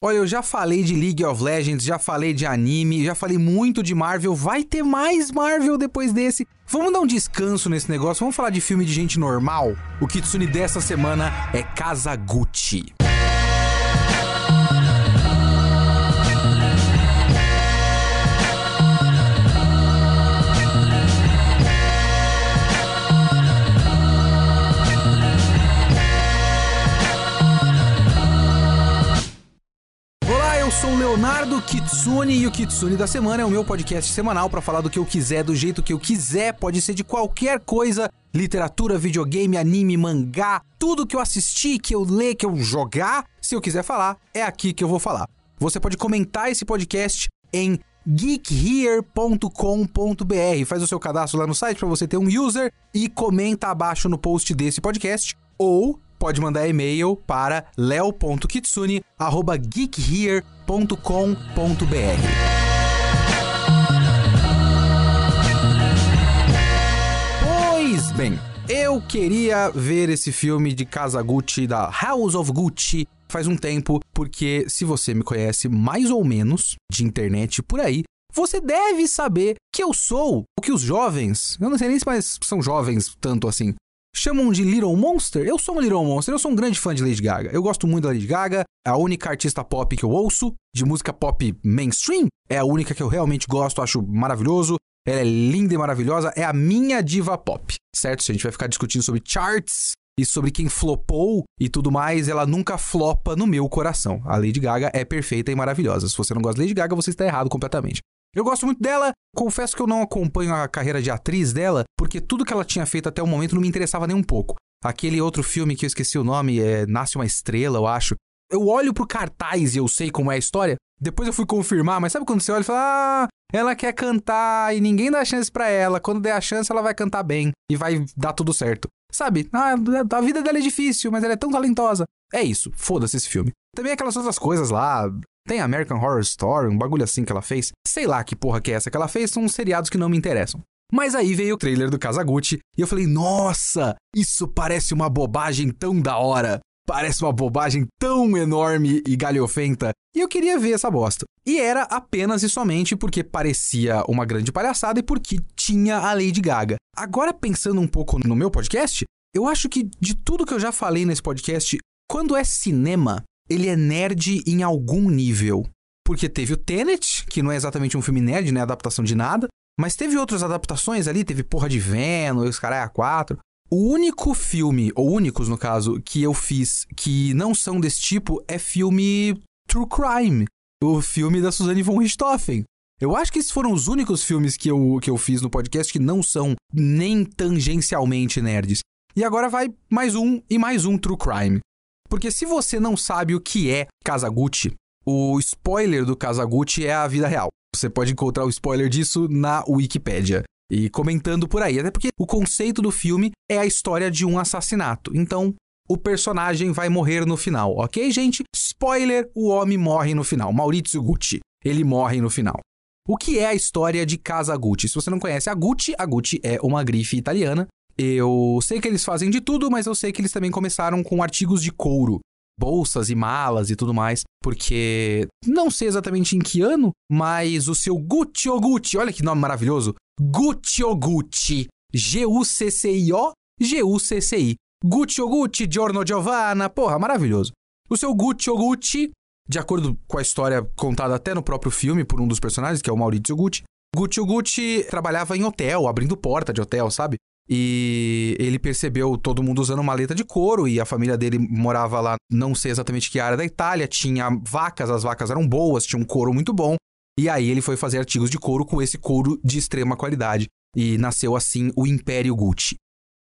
Olha, eu já falei de League of Legends, já falei de anime, já falei muito de Marvel. Vai ter mais Marvel depois desse. Vamos dar um descanso nesse negócio. Vamos falar de filme de gente normal. O Kitsune dessa semana é Kazaguchi. Sou o Leonardo Kitsune e o Kitsune da Semana é o meu podcast semanal para falar do que eu quiser, do jeito que eu quiser, pode ser de qualquer coisa, literatura, videogame, anime, mangá, tudo que eu assisti, que eu ler, que eu jogar, se eu quiser falar, é aqui que eu vou falar. Você pode comentar esse podcast em geekhere.com.br. Faz o seu cadastro lá no site para você ter um user e comenta abaixo no post desse podcast ou pode mandar e-mail para leo.kitsune@geekhere.com.br. Pois bem, eu queria ver esse filme de Casa Gucci da House of Gucci faz um tempo, porque se você me conhece mais ou menos de internet por aí, você deve saber que eu sou o que os jovens, eu não sei nem se mais são jovens tanto assim, chamam de Little Monster. Eu sou um Little Monster, eu sou um grande fã de Lady Gaga. Eu gosto muito da Lady Gaga, a única artista pop que eu ouço, de música pop mainstream. É a única que eu realmente gosto, acho maravilhoso. Ela é linda e maravilhosa, é a minha diva pop, certo? Se a gente vai ficar discutindo sobre charts e sobre quem flopou e tudo mais, ela nunca flopa no meu coração. A Lady Gaga é perfeita e maravilhosa. Se você não gosta de Lady Gaga, você está errado completamente. Eu gosto muito dela, confesso que eu não acompanho a carreira de atriz dela, porque tudo que ela tinha feito até o momento não me interessava nem um pouco. Aquele outro filme que eu esqueci o nome, é Nasce uma Estrela, eu acho. Eu olho pro cartaz e eu sei como é a história. Depois eu fui confirmar, mas sabe quando você olha e fala: Ah, ela quer cantar e ninguém dá chance para ela. Quando der a chance, ela vai cantar bem e vai dar tudo certo. Sabe? Ah, a vida dela é difícil, mas ela é tão talentosa. É isso, foda-se esse filme. Também aquelas outras coisas lá, tem American Horror Story, um bagulho assim que ela fez. Sei lá que porra que é essa que ela fez, são uns seriados que não me interessam. Mas aí veio o trailer do Kazaguchi e eu falei: "Nossa, isso parece uma bobagem tão da hora. Parece uma bobagem tão enorme e galhofenta". E eu queria ver essa bosta. E era apenas e somente porque parecia uma grande palhaçada e porque tinha a Lady Gaga. Agora pensando um pouco no meu podcast, eu acho que de tudo que eu já falei nesse podcast, quando é cinema, ele é nerd em algum nível. Porque teve o Tenet, que não é exatamente um filme nerd, não é adaptação de nada, mas teve outras adaptações ali, teve Porra de Venom, os a quatro. O único filme, ou únicos no caso, que eu fiz que não são desse tipo é filme True Crime, o filme da Suzanne von Richthofen. Eu acho que esses foram os únicos filmes que eu, que eu fiz no podcast que não são nem tangencialmente nerds. E agora vai mais um e mais um True Crime. Porque se você não sabe o que é Kazaguchi, o spoiler do Kazaguchi é a vida real. Você pode encontrar o spoiler disso na Wikipedia e comentando por aí. Até porque o conceito do filme é a história de um assassinato. Então, o personagem vai morrer no final, ok, gente? Spoiler: o homem morre no final. Maurizio Gucci. Ele morre no final. O que é a história de Casa Gucci? Se você não conhece a Gucci, a Gucci é uma grife italiana eu sei que eles fazem de tudo, mas eu sei que eles também começaram com artigos de couro, bolsas e malas e tudo mais, porque não sei exatamente em que ano, mas o seu Gucci Gucci, olha que nome maravilhoso, Gucci Gucci, G-U-C-C-I-O, G-U-C-C-I, Gucci Gucci, Giorno Giovanna, porra, maravilhoso. O seu Gucci Gucci, de acordo com a história contada até no próprio filme por um dos personagens, que é o Maurizio Gucci, Gucci Gucci trabalhava em hotel, abrindo porta de hotel, sabe? E ele percebeu todo mundo usando maleta de couro e a família dele morava lá, não sei exatamente que área da Itália, tinha vacas, as vacas eram boas, tinha um couro muito bom. E aí ele foi fazer artigos de couro com esse couro de extrema qualidade. E nasceu assim o Império Gucci.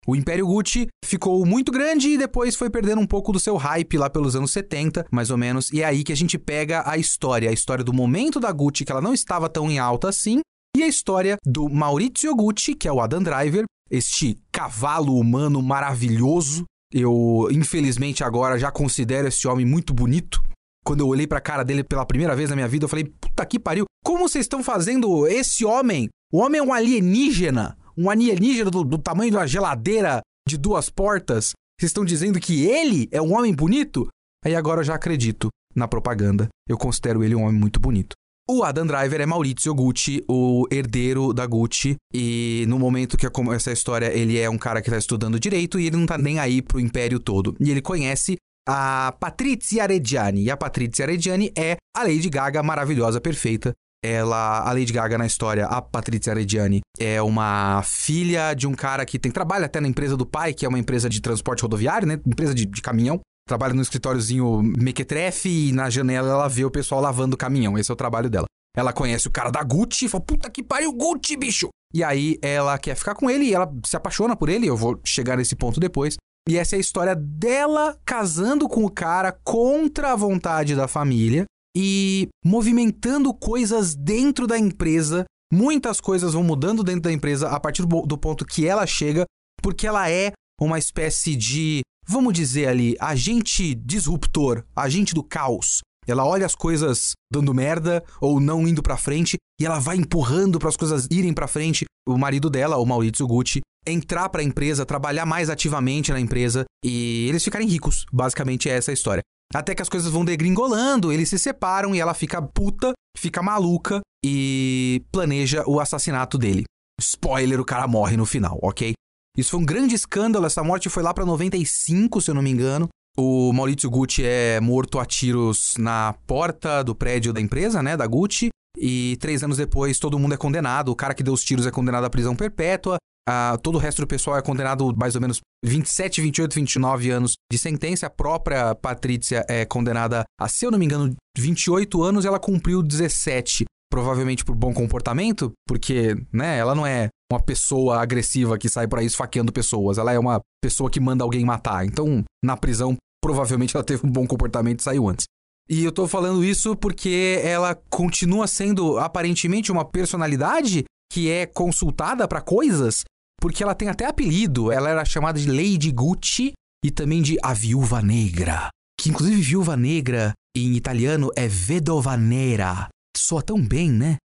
O Império Gucci ficou muito grande e depois foi perdendo um pouco do seu hype lá pelos anos 70, mais ou menos. E é aí que a gente pega a história, a história do momento da Gucci, que ela não estava tão em alta assim, e a história do Maurizio Gucci, que é o Adam Driver, este cavalo humano maravilhoso. Eu, infelizmente, agora já considero esse homem muito bonito. Quando eu olhei pra cara dele pela primeira vez na minha vida, eu falei: puta que pariu, como vocês estão fazendo esse homem? O homem é um alienígena, um alienígena do, do tamanho de uma geladeira de duas portas. Vocês estão dizendo que ele é um homem bonito? Aí agora eu já acredito. na propaganda. Eu considero ele um homem muito bonito. O Adam Driver é Maurizio Gucci, o herdeiro da Gucci, e no momento que começa a história, ele é um cara que tá estudando direito e ele não tá nem aí pro império todo. E ele conhece a Patrizia Reggiani, e a Patrizia Reggiani é a Lady Gaga maravilhosa, perfeita. Ela, a Lady Gaga na história, a Patrizia Reggiani, é uma filha de um cara que tem trabalho até na empresa do pai, que é uma empresa de transporte rodoviário, né? Empresa de, de caminhão trabalha no escritóriozinho mequetrefe e na janela ela vê o pessoal lavando o caminhão. Esse é o trabalho dela. Ela conhece o cara da Gucci e fala: Puta que pariu, Gucci, bicho! E aí ela quer ficar com ele e ela se apaixona por ele. Eu vou chegar nesse ponto depois. E essa é a história dela casando com o cara contra a vontade da família e movimentando coisas dentro da empresa. Muitas coisas vão mudando dentro da empresa a partir do ponto que ela chega, porque ela é uma espécie de vamos dizer ali, agente disruptor, agente do caos. Ela olha as coisas dando merda ou não indo para frente e ela vai empurrando para as coisas irem para frente. O marido dela, o Maurizio Gucci, entrar para a empresa, trabalhar mais ativamente na empresa e eles ficarem ricos. Basicamente é essa a história. Até que as coisas vão degringolando, eles se separam e ela fica puta, fica maluca e planeja o assassinato dele. Spoiler, o cara morre no final, ok? Isso foi um grande escândalo. Essa morte foi lá para 95, se eu não me engano. O Maurizio Gucci é morto a tiros na porta do prédio da empresa, né, da Gucci. E três anos depois, todo mundo é condenado. O cara que deu os tiros é condenado à prisão perpétua. Todo o resto do pessoal é condenado mais ou menos 27, 28, 29 anos de sentença. A própria Patrícia é condenada a, se eu não me engano, 28 anos ela cumpriu 17. Provavelmente por bom comportamento, porque, né, ela não é uma pessoa agressiva que sai por aí esfaqueando pessoas. Ela é uma pessoa que manda alguém matar. Então, na prisão, provavelmente ela teve um bom comportamento e saiu antes. E eu tô falando isso porque ela continua sendo aparentemente uma personalidade que é consultada para coisas, porque ela tem até apelido. Ela era chamada de Lady Gucci e também de a Viúva Negra. Que inclusive Viúva Negra em italiano é Vedova Nera. Soa tão bem, né?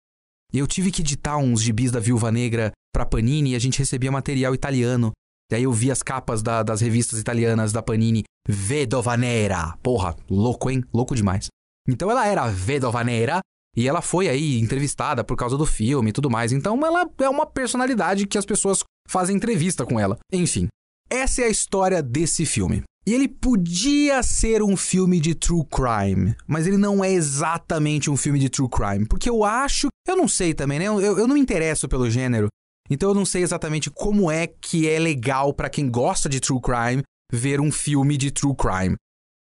Eu tive que editar uns gibis da Viúva Negra pra Panini e a gente recebia material italiano. E aí eu vi as capas da, das revistas italianas da Panini. Vedova Nera. Porra, louco, hein? Louco demais. Então ela era Vedova Nera e ela foi aí entrevistada por causa do filme e tudo mais. Então ela é uma personalidade que as pessoas fazem entrevista com ela. Enfim, essa é a história desse filme. E ele podia ser um filme de true crime, mas ele não é exatamente um filme de true crime. Porque eu acho. Eu não sei também, né? Eu, eu não me interesso pelo gênero. Então eu não sei exatamente como é que é legal para quem gosta de true crime ver um filme de true crime.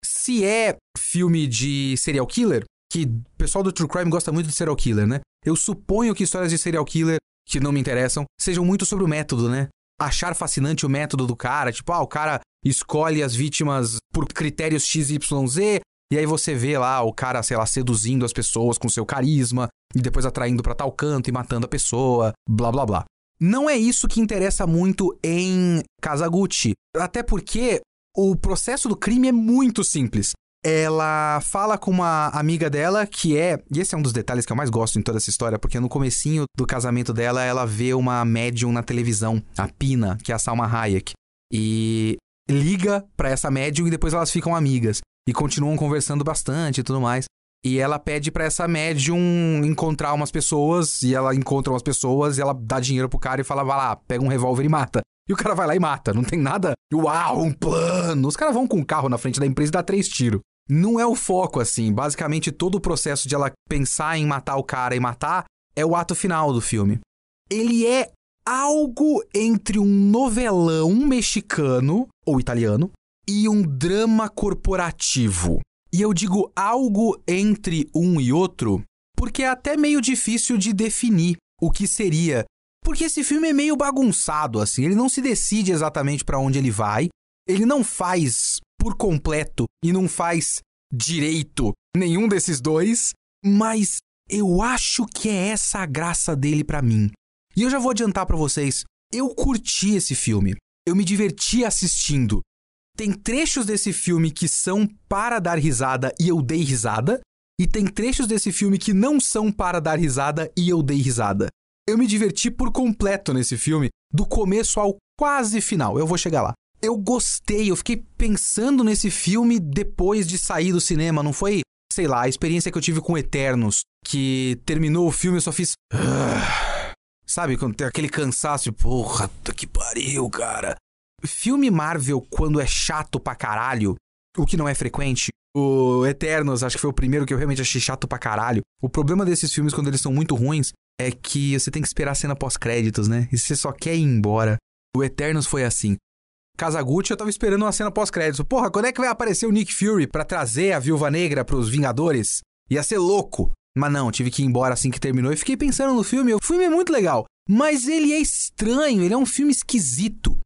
Se é filme de serial killer, que o pessoal do true crime gosta muito de serial killer, né? Eu suponho que histórias de serial killer que não me interessam sejam muito sobre o método, né? Achar fascinante o método do cara, tipo, ah, o cara escolhe as vítimas por critérios XYZ, e aí você vê lá o cara, sei lá, seduzindo as pessoas com seu carisma, e depois atraindo para tal canto e matando a pessoa, blá blá blá. Não é isso que interessa muito em Kazaguchi, até porque o processo do crime é muito simples. Ela fala com uma amiga dela que é, e esse é um dos detalhes que eu mais gosto em toda essa história, porque no comecinho do casamento dela, ela vê uma médium na televisão, a Pina, que é a Salma Hayek, e liga para essa médium e depois elas ficam amigas e continuam conversando bastante e tudo mais. E ela pede para essa médium encontrar umas pessoas, e ela encontra umas pessoas, e ela dá dinheiro pro cara e fala: vai lá, pega um revólver e mata. E o cara vai lá e mata. Não tem nada. Uau, um plano. Os caras vão com um carro na frente da empresa e dá três tiros. Não é o foco, assim. Basicamente, todo o processo de ela pensar em matar o cara e matar é o ato final do filme. Ele é algo entre um novelão mexicano ou italiano e um drama corporativo. E eu digo algo entre um e outro porque é até meio difícil de definir o que seria. Porque esse filme é meio bagunçado, assim, ele não se decide exatamente para onde ele vai, ele não faz por completo e não faz direito nenhum desses dois, mas eu acho que é essa a graça dele para mim. E eu já vou adiantar para vocês, eu curti esse filme. Eu me diverti assistindo. Tem trechos desse filme que são para dar risada e eu dei risada, e tem trechos desse filme que não são para dar risada e eu dei risada. Eu me diverti por completo nesse filme, do começo ao quase final. Eu vou chegar lá. Eu gostei, eu fiquei pensando nesse filme depois de sair do cinema, não foi sei lá, a experiência que eu tive com Eternos, que terminou o filme eu só fiz. Sabe, quando tem aquele cansaço, porra, puta que pariu, cara. Filme Marvel, quando é chato pra caralho, o que não é frequente, o Eternos, acho que foi o primeiro que eu realmente achei chato pra caralho. O problema desses filmes, quando eles são muito ruins, é que você tem que esperar a cena pós-créditos, né? E você só quer ir embora. O Eternos foi assim. Kazaguchi, eu tava esperando uma cena pós-créditos. Porra, quando é que vai aparecer o Nick Fury para trazer a Viúva Negra pros Vingadores? Ia ser louco. Mas não, tive que ir embora assim que terminou e fiquei pensando no filme. O filme é muito legal, mas ele é estranho, ele é um filme esquisito.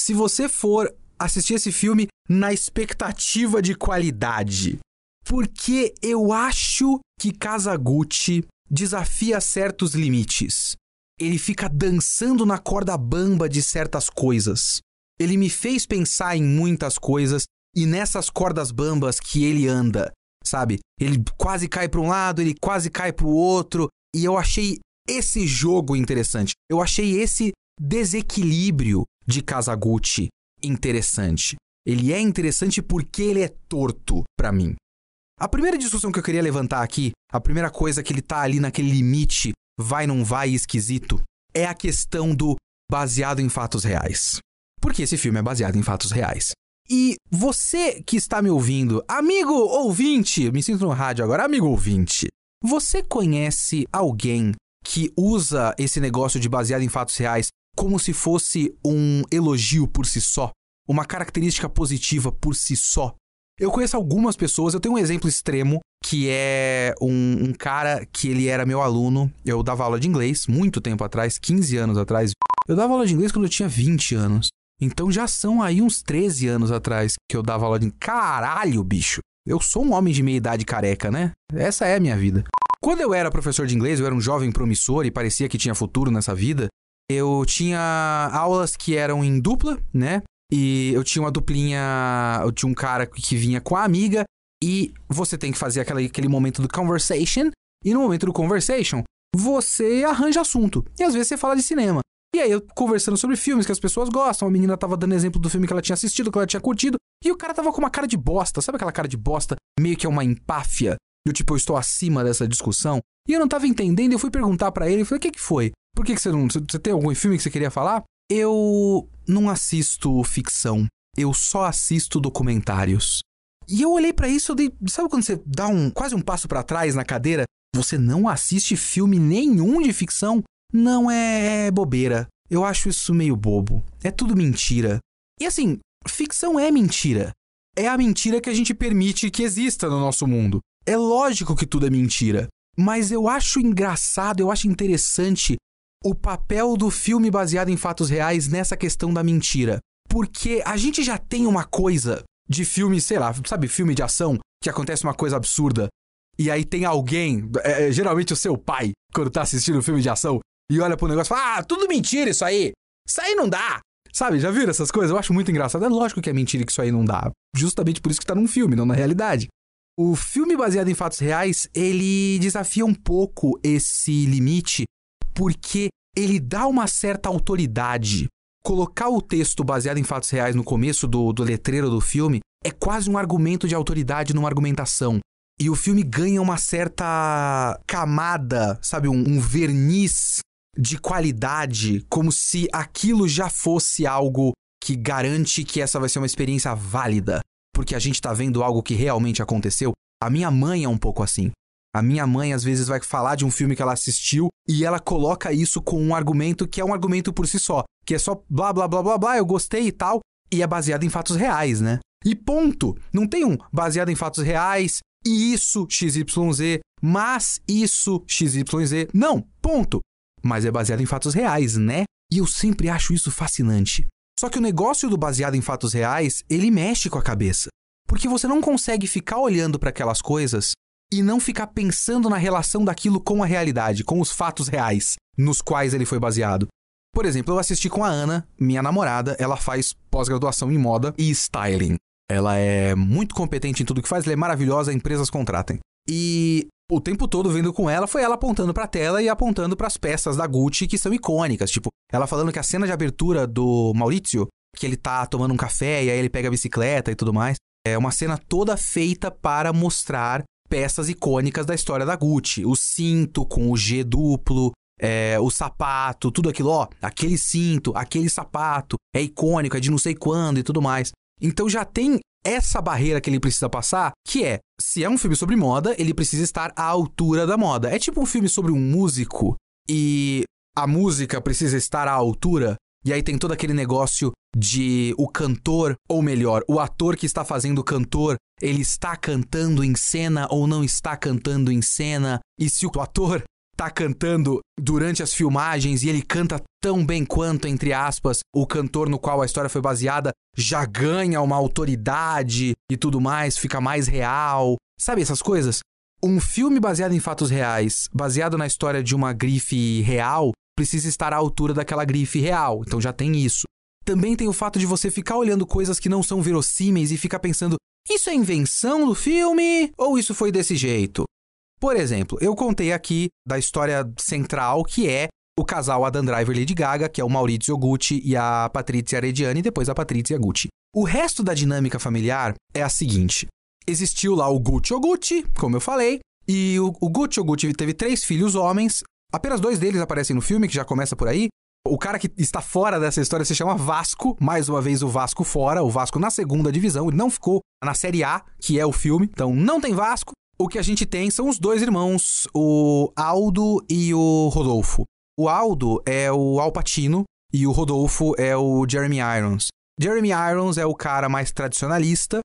Se você for assistir esse filme na expectativa de qualidade, porque eu acho que Kazaguchi desafia certos limites. Ele fica dançando na corda bamba de certas coisas. Ele me fez pensar em muitas coisas e nessas cordas bambas que ele anda, sabe? Ele quase cai para um lado, ele quase cai para o outro, e eu achei esse jogo interessante. Eu achei esse desequilíbrio de Kazaguchi interessante. Ele é interessante porque ele é torto para mim. A primeira discussão que eu queria levantar aqui, a primeira coisa que ele tá ali naquele limite, vai não vai esquisito, é a questão do baseado em fatos reais. Porque esse filme é baseado em fatos reais. E você que está me ouvindo, amigo ouvinte, me sinto no rádio agora, amigo ouvinte, você conhece alguém que usa esse negócio de baseado em fatos reais como se fosse um elogio por si só? Uma característica positiva por si só? Eu conheço algumas pessoas, eu tenho um exemplo extremo, que é um, um, cara que ele era meu aluno. Eu dava aula de inglês muito tempo atrás, 15 anos atrás. Eu dava aula de inglês quando eu tinha 20 anos. Então já são aí uns 13 anos atrás que eu dava aula de. Caralho, bicho! Eu sou um homem de meia idade careca, né? Essa é a minha vida. Quando eu era professor de inglês, eu era um jovem promissor e parecia que tinha futuro nessa vida. Eu tinha aulas que eram em dupla, né? E eu tinha uma duplinha. Eu tinha um cara que vinha com a amiga. E você tem que fazer aquele, aquele momento do conversation. E no momento do conversation, você arranja assunto. E às vezes você fala de cinema. E aí, eu conversando sobre filmes que as pessoas gostam, a menina tava dando exemplo do filme que ela tinha assistido, que ela tinha curtido, e o cara tava com uma cara de bosta, sabe aquela cara de bosta, meio que é uma empáfia, do tipo, eu estou acima dessa discussão, e eu não tava entendendo, eu fui perguntar para ele, e falei, o que que foi? Por que que você não, você tem algum filme que você queria falar? Eu não assisto ficção, eu só assisto documentários. E eu olhei para isso, eu dei, sabe quando você dá um quase um passo para trás na cadeira? Você não assiste filme nenhum de ficção? Não é, é bobeira. Eu acho isso meio bobo. É tudo mentira. E assim, ficção é mentira. É a mentira que a gente permite que exista no nosso mundo. É lógico que tudo é mentira. Mas eu acho engraçado, eu acho interessante o papel do filme baseado em fatos reais nessa questão da mentira. Porque a gente já tem uma coisa de filme, sei lá, sabe, filme de ação, que acontece uma coisa absurda. E aí tem alguém, é, é geralmente o seu pai, quando tá assistindo um filme de ação, e olha pro negócio e fala: Ah, tudo mentira isso aí. Isso aí não dá. Sabe, já viram essas coisas? Eu acho muito engraçado. É lógico que é mentira que isso aí não dá. Justamente por isso que tá num filme, não na realidade. O filme baseado em fatos reais, ele desafia um pouco esse limite, porque ele dá uma certa autoridade. Colocar o texto baseado em fatos reais no começo do, do letreiro do filme é quase um argumento de autoridade numa argumentação. E o filme ganha uma certa camada, sabe, um, um verniz de qualidade, como se aquilo já fosse algo que garante que essa vai ser uma experiência válida, porque a gente tá vendo algo que realmente aconteceu. A minha mãe é um pouco assim. A minha mãe às vezes vai falar de um filme que ela assistiu e ela coloca isso com um argumento que é um argumento por si só, que é só blá blá blá blá blá, eu gostei e tal, e é baseado em fatos reais, né? E ponto. Não tem um baseado em fatos reais e isso XYZ, mas isso XYZ. Não, ponto mas é baseado em fatos reais, né? E eu sempre acho isso fascinante. Só que o negócio do baseado em fatos reais, ele mexe com a cabeça. Porque você não consegue ficar olhando para aquelas coisas e não ficar pensando na relação daquilo com a realidade, com os fatos reais nos quais ele foi baseado. Por exemplo, eu assisti com a Ana, minha namorada, ela faz pós-graduação em moda e styling. Ela é muito competente em tudo que faz, ela é maravilhosa, empresas contratem. E o tempo todo vendo com ela foi ela apontando pra tela e apontando para as peças da Gucci que são icônicas. Tipo, ela falando que a cena de abertura do Maurizio, que ele tá tomando um café e aí ele pega a bicicleta e tudo mais, é uma cena toda feita para mostrar peças icônicas da história da Gucci. O cinto com o G duplo, é, o sapato, tudo aquilo, ó, aquele cinto, aquele sapato, é icônico, é de não sei quando e tudo mais. Então já tem essa barreira que ele precisa passar, que é, se é um filme sobre moda, ele precisa estar à altura da moda. É tipo um filme sobre um músico e a música precisa estar à altura, e aí tem todo aquele negócio de o cantor, ou melhor, o ator que está fazendo o cantor, ele está cantando em cena ou não está cantando em cena, e se o ator tá cantando durante as filmagens e ele canta tão bem quanto, entre aspas, o cantor no qual a história foi baseada, já ganha uma autoridade e tudo mais, fica mais real. Sabe essas coisas? Um filme baseado em fatos reais, baseado na história de uma grife real, precisa estar à altura daquela grife real. Então já tem isso. Também tem o fato de você ficar olhando coisas que não são verossímeis e ficar pensando: isso é invenção do filme ou isso foi desse jeito? Por exemplo, eu contei aqui da história central que é o casal Adam Driver e Lady Gaga, que é o Maurizio Gucci e a Patrizia Arediani, e depois a Patrizia Gucci. O resto da dinâmica familiar é a seguinte: existiu lá o Gucci Gucci, como eu falei, e o, o Gucci Gucci teve três filhos homens. Apenas dois deles aparecem no filme, que já começa por aí. O cara que está fora dessa história se chama Vasco, mais uma vez o Vasco fora, o Vasco na segunda divisão, ele não ficou na Série A, que é o filme, então não tem Vasco o que a gente tem são os dois irmãos, o Aldo e o Rodolfo. O Aldo é o Al Pacino e o Rodolfo é o Jeremy Irons. Jeremy Irons é o cara mais tradicionalista,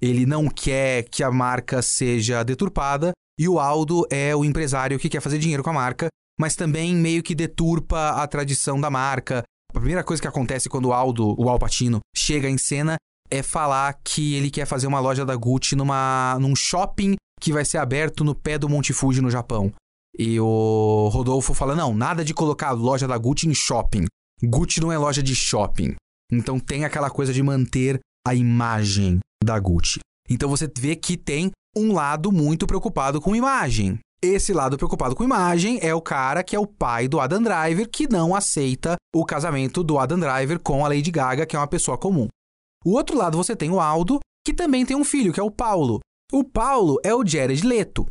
ele não quer que a marca seja deturpada, e o Aldo é o empresário que quer fazer dinheiro com a marca, mas também meio que deturpa a tradição da marca. A primeira coisa que acontece quando o Aldo, o Al Pacino, chega em cena é falar que ele quer fazer uma loja da Gucci numa, num shopping que vai ser aberto no pé do Monte Fuji no Japão. E o Rodolfo fala: não, nada de colocar a loja da Gucci em shopping. Gucci não é loja de shopping. Então tem aquela coisa de manter a imagem da Gucci. Então você vê que tem um lado muito preocupado com imagem. Esse lado preocupado com imagem é o cara que é o pai do Adam Driver, que não aceita o casamento do Adam Driver com a Lady Gaga, que é uma pessoa comum. O outro lado você tem o Aldo, que também tem um filho, que é o Paulo. O Paulo é o Jared Leto.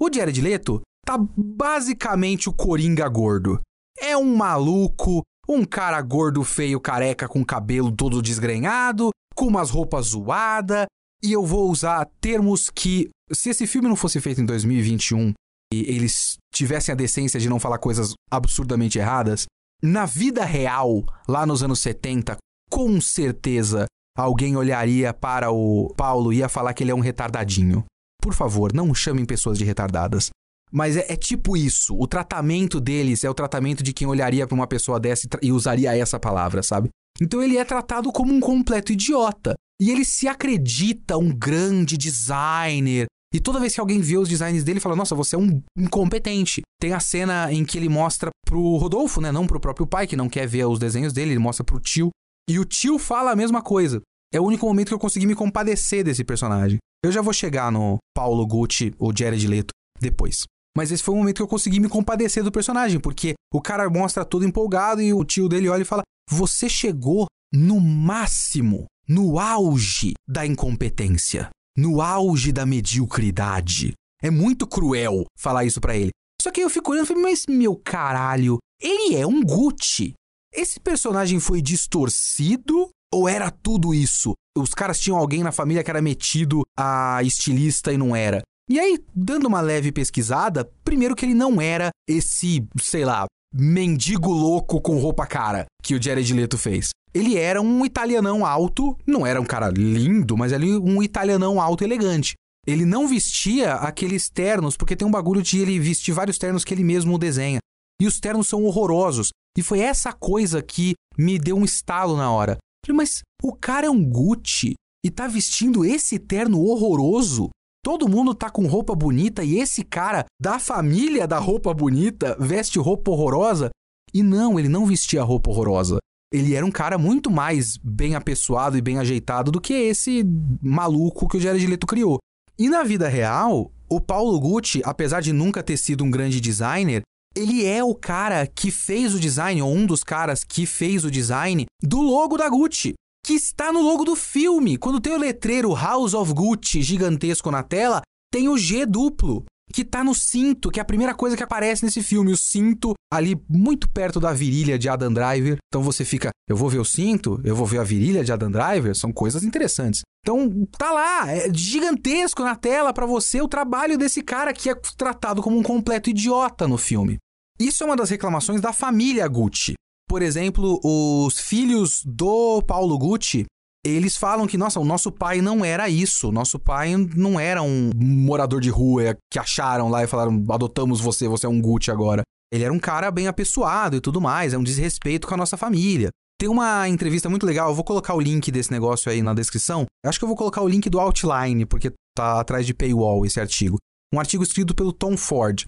O Jared Leto tá basicamente o Coringa gordo. É um maluco, um cara gordo, feio, careca, com cabelo todo desgrenhado, com umas roupas zoadas. E eu vou usar termos que, se esse filme não fosse feito em 2021 e eles tivessem a decência de não falar coisas absurdamente erradas, na vida real, lá nos anos 70, com certeza alguém olharia para o Paulo e ia falar que ele é um retardadinho. Por favor, não chamem pessoas de retardadas. Mas é, é, tipo isso. O tratamento deles é o tratamento de quem olharia para uma pessoa dessa e, e usaria essa palavra, sabe? Então ele é tratado como um completo idiota. E ele se acredita um grande designer. E toda vez que alguém vê os designs dele, fala: Nossa, você é um incompetente. Tem a cena em que ele mostra pro Rodolfo, né? Não pro próprio pai, que não quer ver os desenhos dele, ele mostra pro tio. E o tio fala a mesma coisa. É o único momento que eu consegui me compadecer desse personagem. Eu já vou chegar no Paulo Gucci ou Jared Leto depois. Mas esse foi o momento que eu consegui me compadecer do personagem, porque o cara mostra todo empolgado e o tio dele olha e fala: Você chegou no máximo, no auge da incompetência, no auge da mediocridade. É muito cruel falar isso para ele. Só que eu fico olhando e falei: Mas meu caralho, ele é um Gucci. Esse personagem foi distorcido ou era tudo isso? Os caras tinham alguém na família que era metido a estilista e não era. E aí, dando uma leve pesquisada, primeiro que ele não era esse, sei lá, mendigo louco com roupa cara que o Jared Leto fez. Ele era um italianão alto, não era um cara lindo, mas ele um italianão alto elegante. Ele não vestia aqueles ternos, porque tem um bagulho de ele vestir vários ternos que ele mesmo desenha. E os ternos são horrorosos. E foi essa coisa que me deu um estalo na hora. Falei, mas o cara é um Gucci e tá vestindo esse terno horroroso? Todo mundo tá com roupa bonita e esse cara da família da roupa bonita veste roupa horrorosa? E não, ele não vestia roupa horrorosa. Ele era um cara muito mais bem apessoado e bem ajeitado do que esse maluco que o Jared Leto criou. E na vida real, o Paulo Gucci, apesar de nunca ter sido um grande designer, ele é o cara que fez o design, ou um dos caras que fez o design do logo da Gucci, que está no logo do filme. Quando tem o letreiro House of Gucci gigantesco na tela, tem o G duplo, que tá no cinto, que é a primeira coisa que aparece nesse filme. O cinto ali muito perto da virilha de Adam Driver. Então você fica, eu vou ver o cinto, eu vou ver a virilha de Adam Driver, são coisas interessantes. Então tá lá, é gigantesco na tela para você o trabalho desse cara que é tratado como um completo idiota no filme. Isso é uma das reclamações da família Gucci. Por exemplo, os filhos do Paulo Gucci eles falam que, nossa, o nosso pai não era isso. Nosso pai não era um morador de rua que acharam lá e falaram: adotamos você, você é um Gucci agora. Ele era um cara bem apessoado e tudo mais, é um desrespeito com a nossa família. Tem uma entrevista muito legal, eu vou colocar o link desse negócio aí na descrição. Acho que eu vou colocar o link do Outline, porque tá atrás de paywall esse artigo. Um artigo escrito pelo Tom Ford.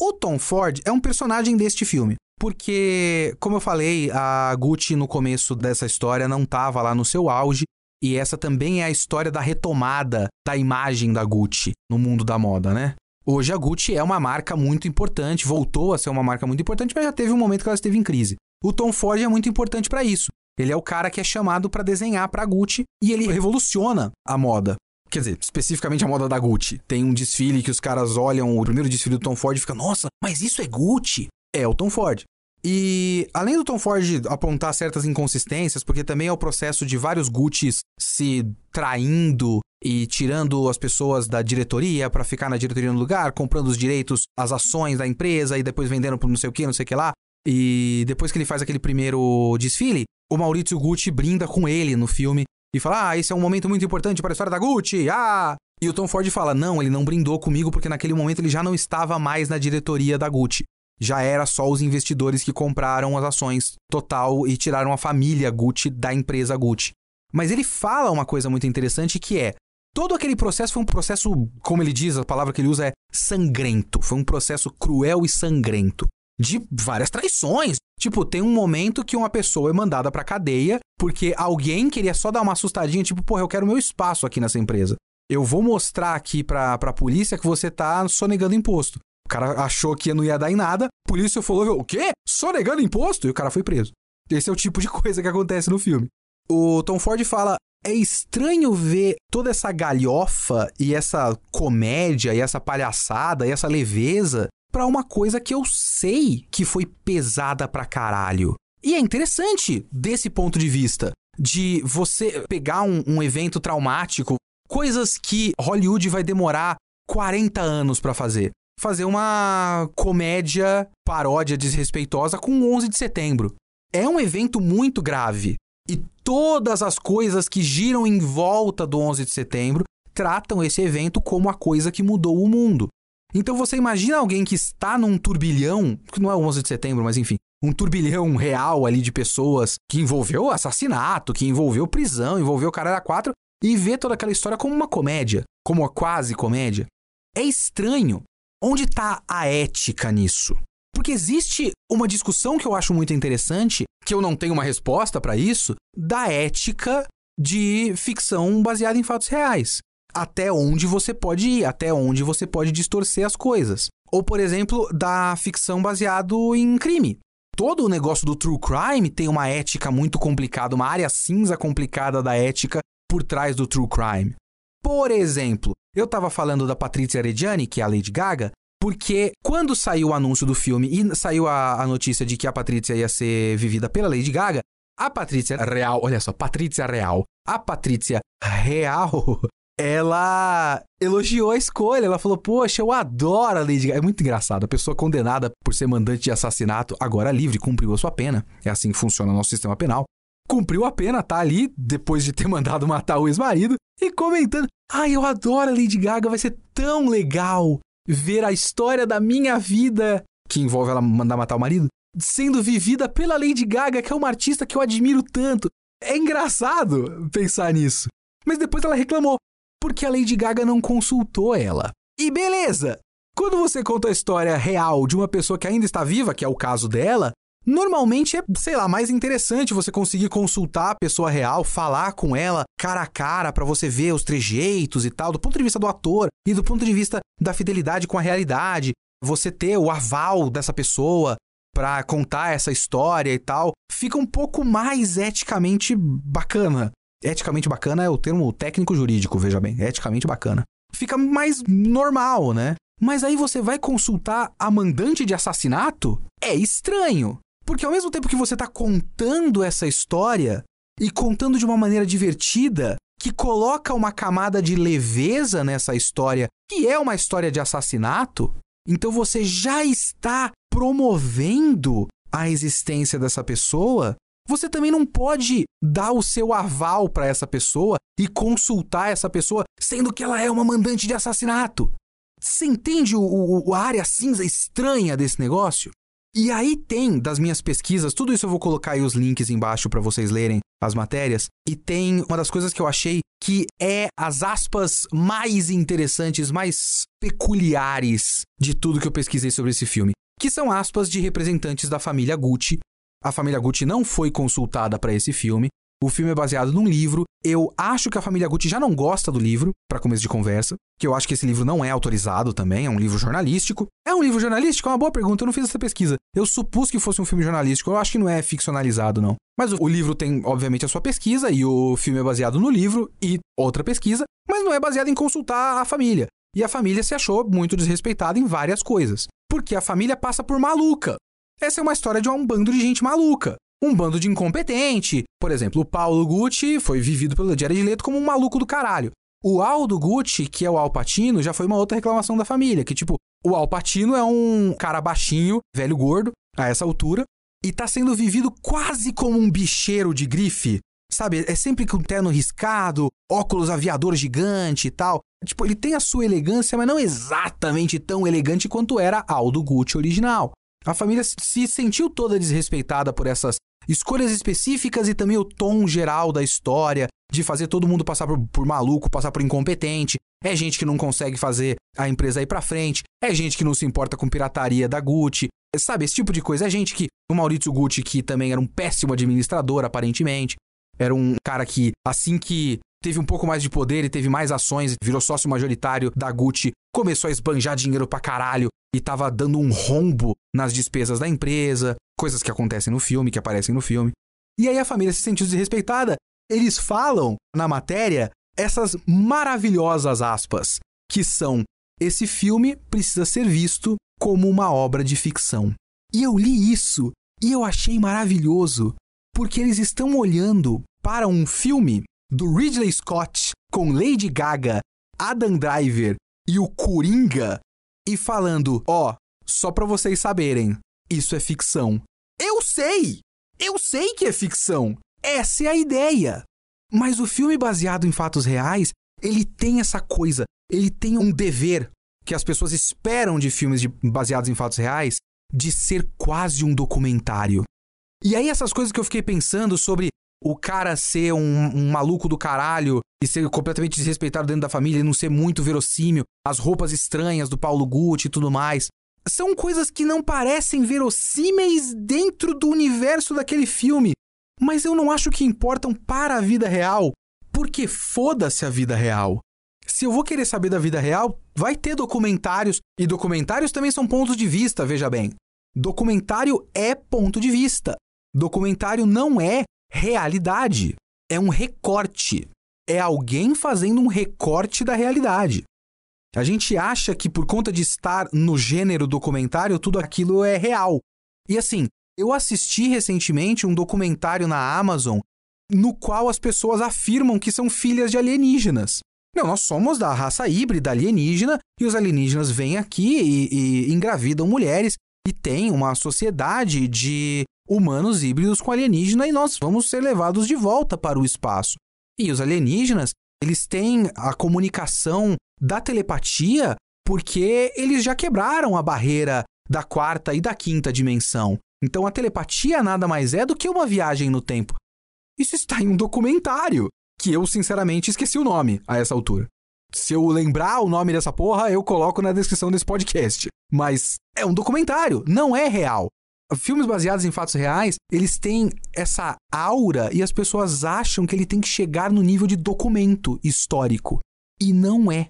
O Tom Ford é um personagem deste filme. Porque, como eu falei, a Gucci no começo dessa história não estava lá no seu auge. E essa também é a história da retomada da imagem da Gucci no mundo da moda, né? Hoje a Gucci é uma marca muito importante, voltou a ser uma marca muito importante, mas já teve um momento que ela esteve em crise. O Tom Ford é muito importante para isso. Ele é o cara que é chamado para desenhar para a Gucci e ele revoluciona a moda. Quer dizer, especificamente a moda da Gucci. Tem um desfile que os caras olham o primeiro desfile do Tom Ford e ficam, nossa, mas isso é Gucci? É o Tom Ford. E além do Tom Ford apontar certas inconsistências, porque também é o processo de vários Gucci's se traindo e tirando as pessoas da diretoria para ficar na diretoria no lugar, comprando os direitos, as ações da empresa e depois vendendo por não sei o que, não sei o que lá. E depois que ele faz aquele primeiro desfile, o Maurizio Gucci brinda com ele no filme e fala: Ah, esse é um momento muito importante para a história da Gucci. Ah! E o Tom Ford fala: Não, ele não brindou comigo porque naquele momento ele já não estava mais na diretoria da Gucci já era só os investidores que compraram as ações total e tiraram a família Gucci da empresa Gucci. Mas ele fala uma coisa muito interessante que é: todo aquele processo foi um processo, como ele diz, a palavra que ele usa é sangrento. Foi um processo cruel e sangrento. De várias traições. Tipo, tem um momento que uma pessoa é mandada pra cadeia porque alguém queria só dar uma assustadinha, tipo, porra, eu quero meu espaço aqui nessa empresa. Eu vou mostrar aqui pra, pra polícia que você tá sonegando imposto. O cara achou que não ia dar em nada, a polícia falou: o quê? Só negando imposto? E o cara foi preso. Esse é o tipo de coisa que acontece no filme. O Tom Ford fala: é estranho ver toda essa galhofa e essa comédia e essa palhaçada e essa leveza para uma coisa que eu sei que foi pesada pra caralho. E é interessante desse ponto de vista, de você pegar um, um evento traumático, coisas que Hollywood vai demorar 40 anos para fazer fazer uma comédia paródia desrespeitosa com o 11 de setembro. É um evento muito grave. E todas as coisas que giram em volta do 11 de setembro tratam esse evento como a coisa que mudou o mundo. Então você imagina alguém que está num turbilhão, que não é o 11 de setembro, mas enfim, um turbilhão real ali de pessoas que envolveu assassinato, que envolveu prisão, envolveu o cara da quatro, e vê toda aquela história como uma comédia, como uma quase comédia. É estranho, Onde está a ética nisso? Porque existe uma discussão que eu acho muito interessante, que eu não tenho uma resposta para isso, da ética de ficção baseada em fatos reais. Até onde você pode ir, até onde você pode distorcer as coisas. Ou, por exemplo, da ficção baseado em crime. Todo o negócio do true crime tem uma ética muito complicada, uma área cinza complicada da ética por trás do true crime. Por exemplo, eu estava falando da Patrícia Reggiani, que é a Lady Gaga, porque quando saiu o anúncio do filme e saiu a, a notícia de que a Patrícia ia ser vivida pela Lady Gaga, a Patrícia Real, olha só, Patrícia Real, a Patrícia Real, ela elogiou a escolha. Ela falou: Poxa, eu adoro a Lady Gaga. É muito engraçado. A pessoa condenada por ser mandante de assassinato, agora livre, cumpriu a sua pena. É assim que funciona o nosso sistema penal cumpriu a pena, tá ali, depois de ter mandado matar o ex-marido, e comentando: Ai, eu adoro a Lady Gaga, vai ser tão legal ver a história da minha vida, que envolve ela mandar matar o marido, sendo vivida pela Lady Gaga, que é uma artista que eu admiro tanto. É engraçado pensar nisso. Mas depois ela reclamou, porque a Lady Gaga não consultou ela. E beleza! Quando você conta a história real de uma pessoa que ainda está viva, que é o caso dela, Normalmente é, sei lá, mais interessante você conseguir consultar a pessoa real, falar com ela cara a cara para você ver os trejeitos e tal, do ponto de vista do ator e do ponto de vista da fidelidade com a realidade, você ter o aval dessa pessoa para contar essa história e tal, fica um pouco mais eticamente bacana. Eticamente bacana é o termo técnico jurídico, veja bem, eticamente bacana. fica mais normal, né? Mas aí você vai consultar a mandante de assassinato? É estranho. Porque ao mesmo tempo que você está contando essa história e contando de uma maneira divertida, que coloca uma camada de leveza nessa história, que é uma história de assassinato, então você já está promovendo a existência dessa pessoa. Você também não pode dar o seu aval para essa pessoa e consultar essa pessoa, sendo que ela é uma mandante de assassinato. Você entende o, o, a área cinza estranha desse negócio? E aí tem das minhas pesquisas, tudo isso eu vou colocar aí os links embaixo para vocês lerem as matérias. E tem uma das coisas que eu achei que é as aspas mais interessantes, mais peculiares de tudo que eu pesquisei sobre esse filme, que são aspas de representantes da família Gucci. A família Gucci não foi consultada para esse filme, o filme é baseado num livro. Eu acho que a família Gucci já não gosta do livro, para começo de conversa. Que eu acho que esse livro não é autorizado também, é um livro jornalístico. É um livro jornalístico? É uma boa pergunta, eu não fiz essa pesquisa. Eu supus que fosse um filme jornalístico, eu acho que não é ficcionalizado, não. Mas o, livro tem, obviamente, a sua pesquisa, e o filme é baseado no livro e outra pesquisa, mas não é baseado em consultar a família. E a família se achou muito desrespeitada em várias coisas. Porque a família passa por maluca. Essa é uma história de um bando de gente maluca um bando de incompetente. Por exemplo, o Paulo Gucci foi vivido pelo Jared Leto como um maluco do caralho. O Aldo Gucci, que é o Alpatino, já foi uma outra reclamação da família, que tipo, o Alpatino é um cara baixinho, velho gordo, a essa altura, e tá sendo vivido quase como um bicheiro de grife. Sabe, é sempre com terno riscado, óculos aviador gigante e tal. Tipo, ele tem a sua elegância, mas não exatamente tão elegante quanto era Aldo Gucci original. A família se sentiu toda desrespeitada por essas escolhas específicas e também o tom geral da história, de fazer todo mundo passar por, por, maluco, passar por incompetente. É gente que não consegue fazer a empresa ir pra frente, é gente que não se importa com pirataria da Gucci, sabe, esse tipo de coisa. É gente que. O Maurício Gucci, que também era um péssimo administrador, aparentemente. Era um cara que, assim que teve um pouco mais de poder e teve mais ações, virou sócio majoritário da Gucci, começou a esbanjar dinheiro pra caralho e tava dando um rombo nas despesas da empresa, coisas que acontecem no filme, que aparecem no filme. E aí a família se sentiu desrespeitada. Eles falam na matéria essas maravilhosas aspas, que são: esse filme precisa ser visto como uma obra de ficção. E eu li isso e eu achei maravilhoso, porque eles estão olhando para um filme do Ridley Scott com Lady Gaga, Adam Driver e o Coringa e falando: ó, oh, só para vocês saberem, isso é ficção. Eu sei! Eu sei que é ficção! Essa é a ideia! Mas o filme baseado em fatos reais, ele tem essa coisa, ele tem um dever que as pessoas esperam de filmes de, baseados em fatos reais, de ser quase um documentário. E aí essas coisas que eu fiquei pensando sobre o cara ser um, um, maluco do caralho e ser completamente desrespeitado dentro da família e não ser muito verossímil, as roupas estranhas do Paulo Gucci e tudo mais. São coisas que não parecem verossímeis dentro do universo daquele filme, mas eu não acho que importam para a vida real, porque foda-se a vida real. Se eu vou querer saber da vida real, vai ter documentários, e documentários também são pontos de vista, veja bem. Documentário é ponto de vista. Documentário não é realidade. É um recorte. É alguém fazendo um recorte da realidade. A gente acha que por conta de estar no gênero documentário, tudo aquilo é real. E assim, eu assisti recentemente um documentário na Amazon no qual as pessoas afirmam que são filhas de alienígenas. Não, nós somos da raça híbrida alienígena e os alienígenas vêm aqui e, e engravidam mulheres e tem uma sociedade de humanos híbridos com alienígena e nós vamos ser levados de volta para o espaço. E os alienígenas, eles têm a comunicação da telepatia porque eles já quebraram a barreira da quarta e da quinta dimensão. Então a telepatia nada mais é do que uma viagem no tempo. Isso está em um documentário, que eu sinceramente esqueci o nome a essa altura. Se eu lembrar o nome dessa porra, eu coloco na descrição desse podcast. Mas é um documentário, não é real filmes baseados em fatos reais, eles têm essa aura e as pessoas acham que ele tem que chegar no nível de documento histórico. E não é.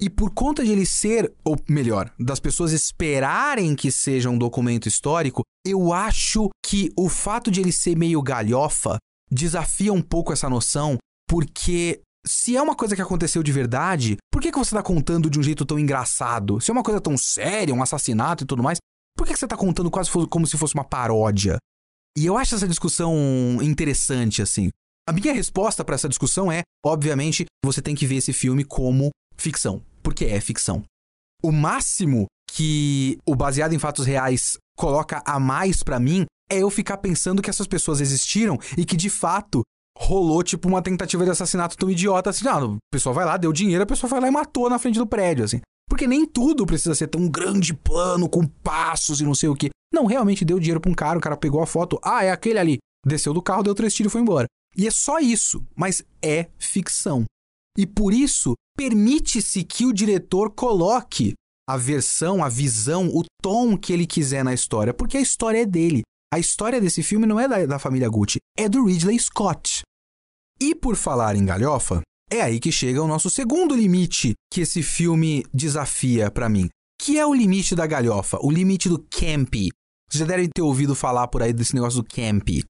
E por conta de ele ser, ou melhor, das pessoas esperarem que seja um documento histórico, eu acho que o fato de ele ser meio galhofa desafia um pouco essa noção, porque se é uma coisa que aconteceu de verdade, por que, que você tá contando de um jeito tão engraçado? Se é uma coisa tão séria, um assassinato e tudo mais, por que, você tá contando quase como se fosse uma paródia? E eu acho essa discussão interessante, assim. A minha resposta para essa discussão é, obviamente, você tem que ver esse filme como ficção, porque é ficção. O máximo que o baseado em fatos reais coloca a mais para mim é eu ficar pensando que essas pessoas existiram e que de fato rolou tipo uma tentativa de assassinato tão idiota assim. Ah, o pessoal vai lá, deu dinheiro, a pessoa foi lá e matou na frente do prédio, assim. Porque nem tudo precisa ser tão grande plano, com passos e não sei o que. Não, realmente deu dinheiro pra um cara, o cara pegou a foto, ah, é aquele ali. Desceu do carro, deu três tiros e foi embora. E é só isso, mas é ficção. E por isso, permite-se que o diretor coloque a versão, a visão, o tom que ele quiser na história, porque a história é dele. A história desse filme não é da, da família Gucci, é do Ridley Scott. E por falar em galhofa, é aí que chega o nosso segundo limite que esse filme desafia para mim, que é o limite da galhofa, o limite do campy. Vocês já devem ter ouvido falar por aí desse negócio do campy,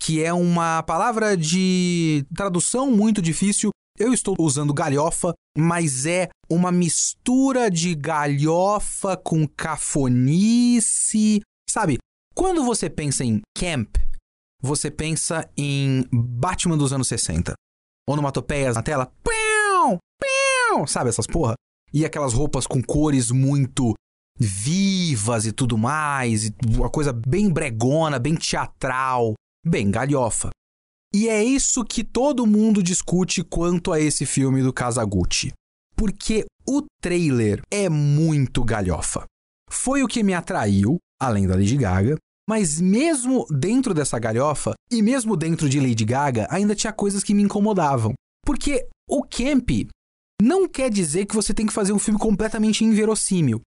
que é uma palavra de tradução muito difícil. Eu estou usando galhofa, mas é uma mistura de galhofa com cafonice. Sabe, quando você pensa em camp, você pensa em Batman dos anos 60. Onomatopeias na tela. Piu, piu, sabe essas porra? E aquelas roupas com cores muito vivas e tudo mais. E uma coisa bem bregona, bem teatral, bem galhofa. E é isso que todo mundo discute quanto a esse filme do Kazaguchi. Porque o trailer é muito galhofa. Foi o que me atraiu, além da Lady Gaga, mas mesmo dentro dessa galhofa, e mesmo dentro de Lady Gaga, ainda tinha coisas que me incomodavam. Porque o camp não quer dizer que você tem que fazer um filme completamente inverossímil.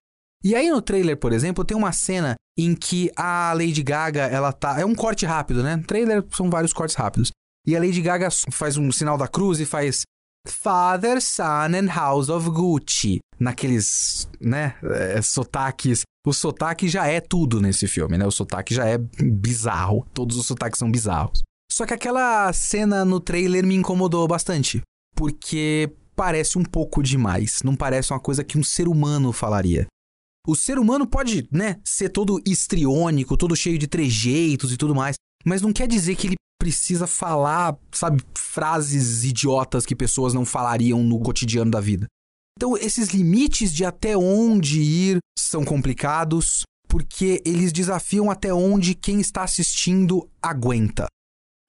E aí no trailer, por exemplo, tem uma cena em que a Lady Gaga, ela tá. É um corte rápido, né? Trailer são vários cortes rápidos. E a Lady Gaga faz um sinal da cruz e faz Father, Son and House of Gucci. Naqueles, né, é, sotaques. O sotaque já é tudo nesse filme, né? O sotaque já é bizarro. Todos os sotaques são bizarros. Só que aquela cena no trailer me incomodou bastante. Porque parece um pouco demais. Não parece uma coisa que um ser humano falaria. O ser humano pode, né, ser todo histriônico, todo cheio de trejeitos e tudo mais, mas não quer dizer que ele precisa falar, sabe, frases idiotas que pessoas não falariam no cotidiano da vida. Então, esses limites de até onde ir são complicados, porque eles desafiam até onde quem está assistindo aguenta.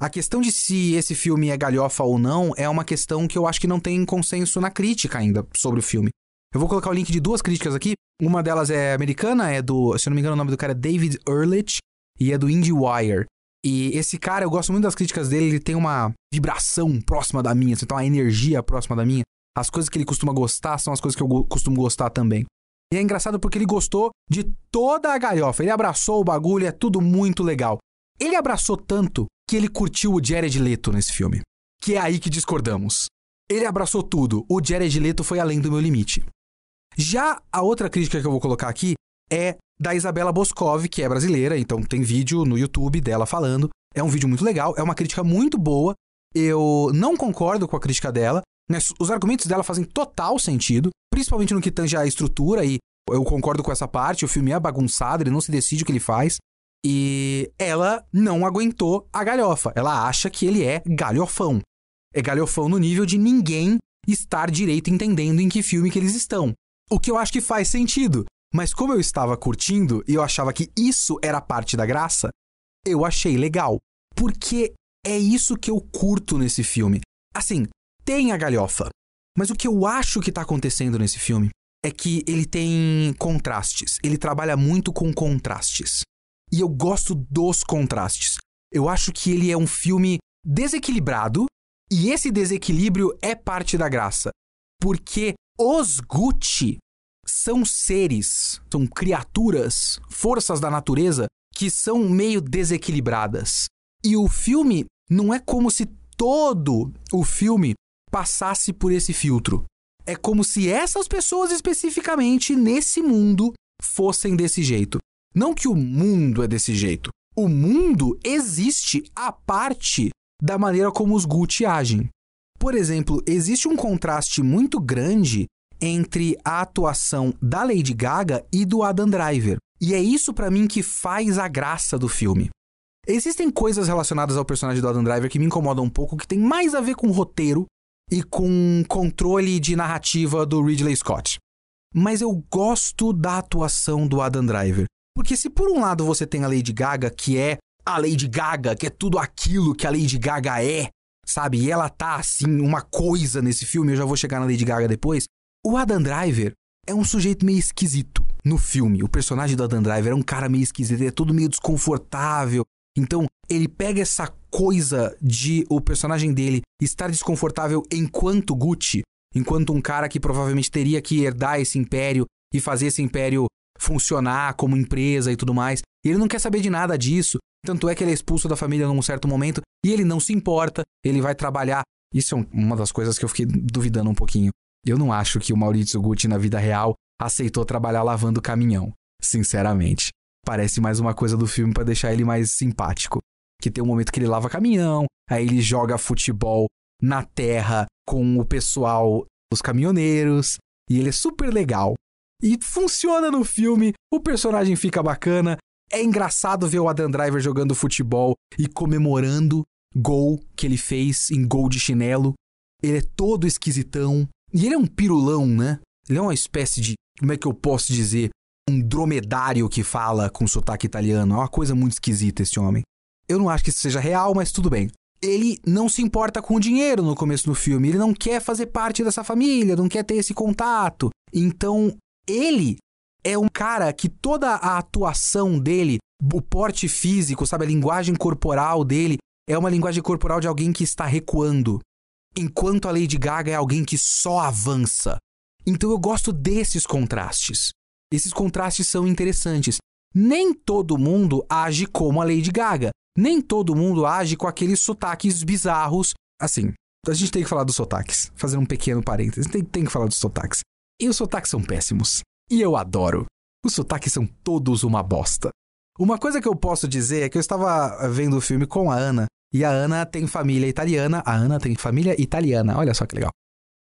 A questão de se esse filme é galhofa ou não é uma questão que eu acho que não tem consenso na crítica ainda sobre o filme. Eu vou colocar o link de duas críticas aqui. Uma delas é americana, é do, se eu não me engano, o nome do cara é David Ehrlich e é do IndieWire. E esse cara, eu gosto muito das críticas dele, ele tem uma vibração próxima da minha, então uma energia próxima da minha. As coisas que ele costuma gostar são as coisas que eu costumo gostar também. E é engraçado porque ele gostou de toda a galhofa. Ele abraçou o bagulho, é tudo muito legal. Ele abraçou tanto que ele curtiu o Jared Leto nesse filme. Que é aí que discordamos. Ele abraçou tudo. O Jared Leto foi além do meu limite. Já a outra crítica que eu vou colocar aqui é da Isabela Boscov, que é brasileira, então tem vídeo no YouTube dela falando. É um vídeo muito legal, é uma crítica muito boa. Eu não concordo com a crítica dela, mas os argumentos dela fazem total sentido, principalmente no que tange a estrutura e eu concordo com essa parte, o filme é bagunçado, ele não se decide o que ele faz. E ela não aguentou a galhofa. Ela acha que ele é galhofão. É galhofão no nível de ninguém estar direito entendendo em que filme que eles estão. O que eu acho que faz sentido. Mas como eu estava curtindo e eu achava que isso era parte da graça, eu achei legal. Porque é isso que eu curto nesse filme. Assim, tem a galhofa. Mas o que eu acho que está acontecendo nesse filme é que ele tem contrastes. Ele trabalha muito com contrastes. E eu gosto dos contrastes. Eu acho que ele é um filme desequilibrado e esse desequilíbrio é parte da graça. Porque os Gucci são seres, são criaturas, forças da natureza que são meio desequilibradas. E o filme não é como se todo o filme passasse por esse filtro. É como se essas pessoas especificamente nesse mundo fossem desse jeito. Não que o mundo é desse jeito. O mundo existe a parte da maneira como os Gucci agem. Por exemplo, existe um contraste muito grande entre a atuação da Lady Gaga e do Adam Driver. E é isso para mim que faz a graça do filme. Existem coisas relacionadas ao personagem do Adam Driver que me incomodam um pouco, que tem mais a ver com roteiro e com controle de narrativa do Ridley Scott. Mas eu gosto da atuação do Adam Driver. Porque se por um lado você tem a Lady Gaga, que é a Lady Gaga, que é tudo aquilo que a Lady Gaga é, sabe? E ela tá assim, uma coisa nesse filme, eu já vou chegar na Lady Gaga depois. O Adam Driver é um sujeito meio esquisito no filme. O personagem do Adam Driver é um cara meio esquisito, ele é todo meio desconfortável. Então, ele pega essa coisa de o personagem dele estar desconfortável enquanto Gucci, enquanto um cara que provavelmente teria que herdar esse império e fazer esse império funcionar como empresa e tudo mais. E ele não quer saber de nada disso. Tanto é que ele é expulso da família num certo momento e ele não se importa, ele vai trabalhar. Isso é uma das coisas que eu fiquei duvidando um pouquinho. Eu não acho que o Maurício Gucci na vida real aceitou trabalhar lavando caminhão, sinceramente. Parece mais uma coisa do filme para deixar ele mais simpático. Que tem um momento que ele lava caminhão, aí ele joga futebol na terra com o pessoal, os caminhoneiros, e ele é super legal. E funciona no filme, o personagem fica bacana, é engraçado ver o Adam Driver jogando futebol e comemorando gol que ele fez em gol de chinelo. Ele é todo esquisitão, e ele é um pirulão, né? Ele é uma espécie de. Como é que eu posso dizer? Um dromedário que fala com sotaque italiano. É uma coisa muito esquisita esse homem. Eu não acho que isso seja real, mas tudo bem. Ele não se importa com o dinheiro no começo do filme. Ele não quer fazer parte dessa família, não quer ter esse contato. Então, ele é um cara que toda a atuação dele, o porte físico, sabe, a linguagem corporal dele, é uma linguagem corporal de alguém que está recuando enquanto a Lady Gaga é alguém que só avança. Então eu gosto desses contrastes. Esses contrastes são interessantes. Nem todo mundo age como a Lady Gaga. Nem todo mundo age com aqueles sotaques bizarros. Assim, a gente tem que falar dos sotaques. Fazer um pequeno parênteses. Tem, tem que falar dos sotaques. E os sotaques são péssimos. E eu adoro. Os sotaques são todos uma bosta. Uma coisa que eu posso dizer é que eu estava vendo o filme com a Ana e a Ana tem família italiana. A Ana tem família italiana. Olha só que legal.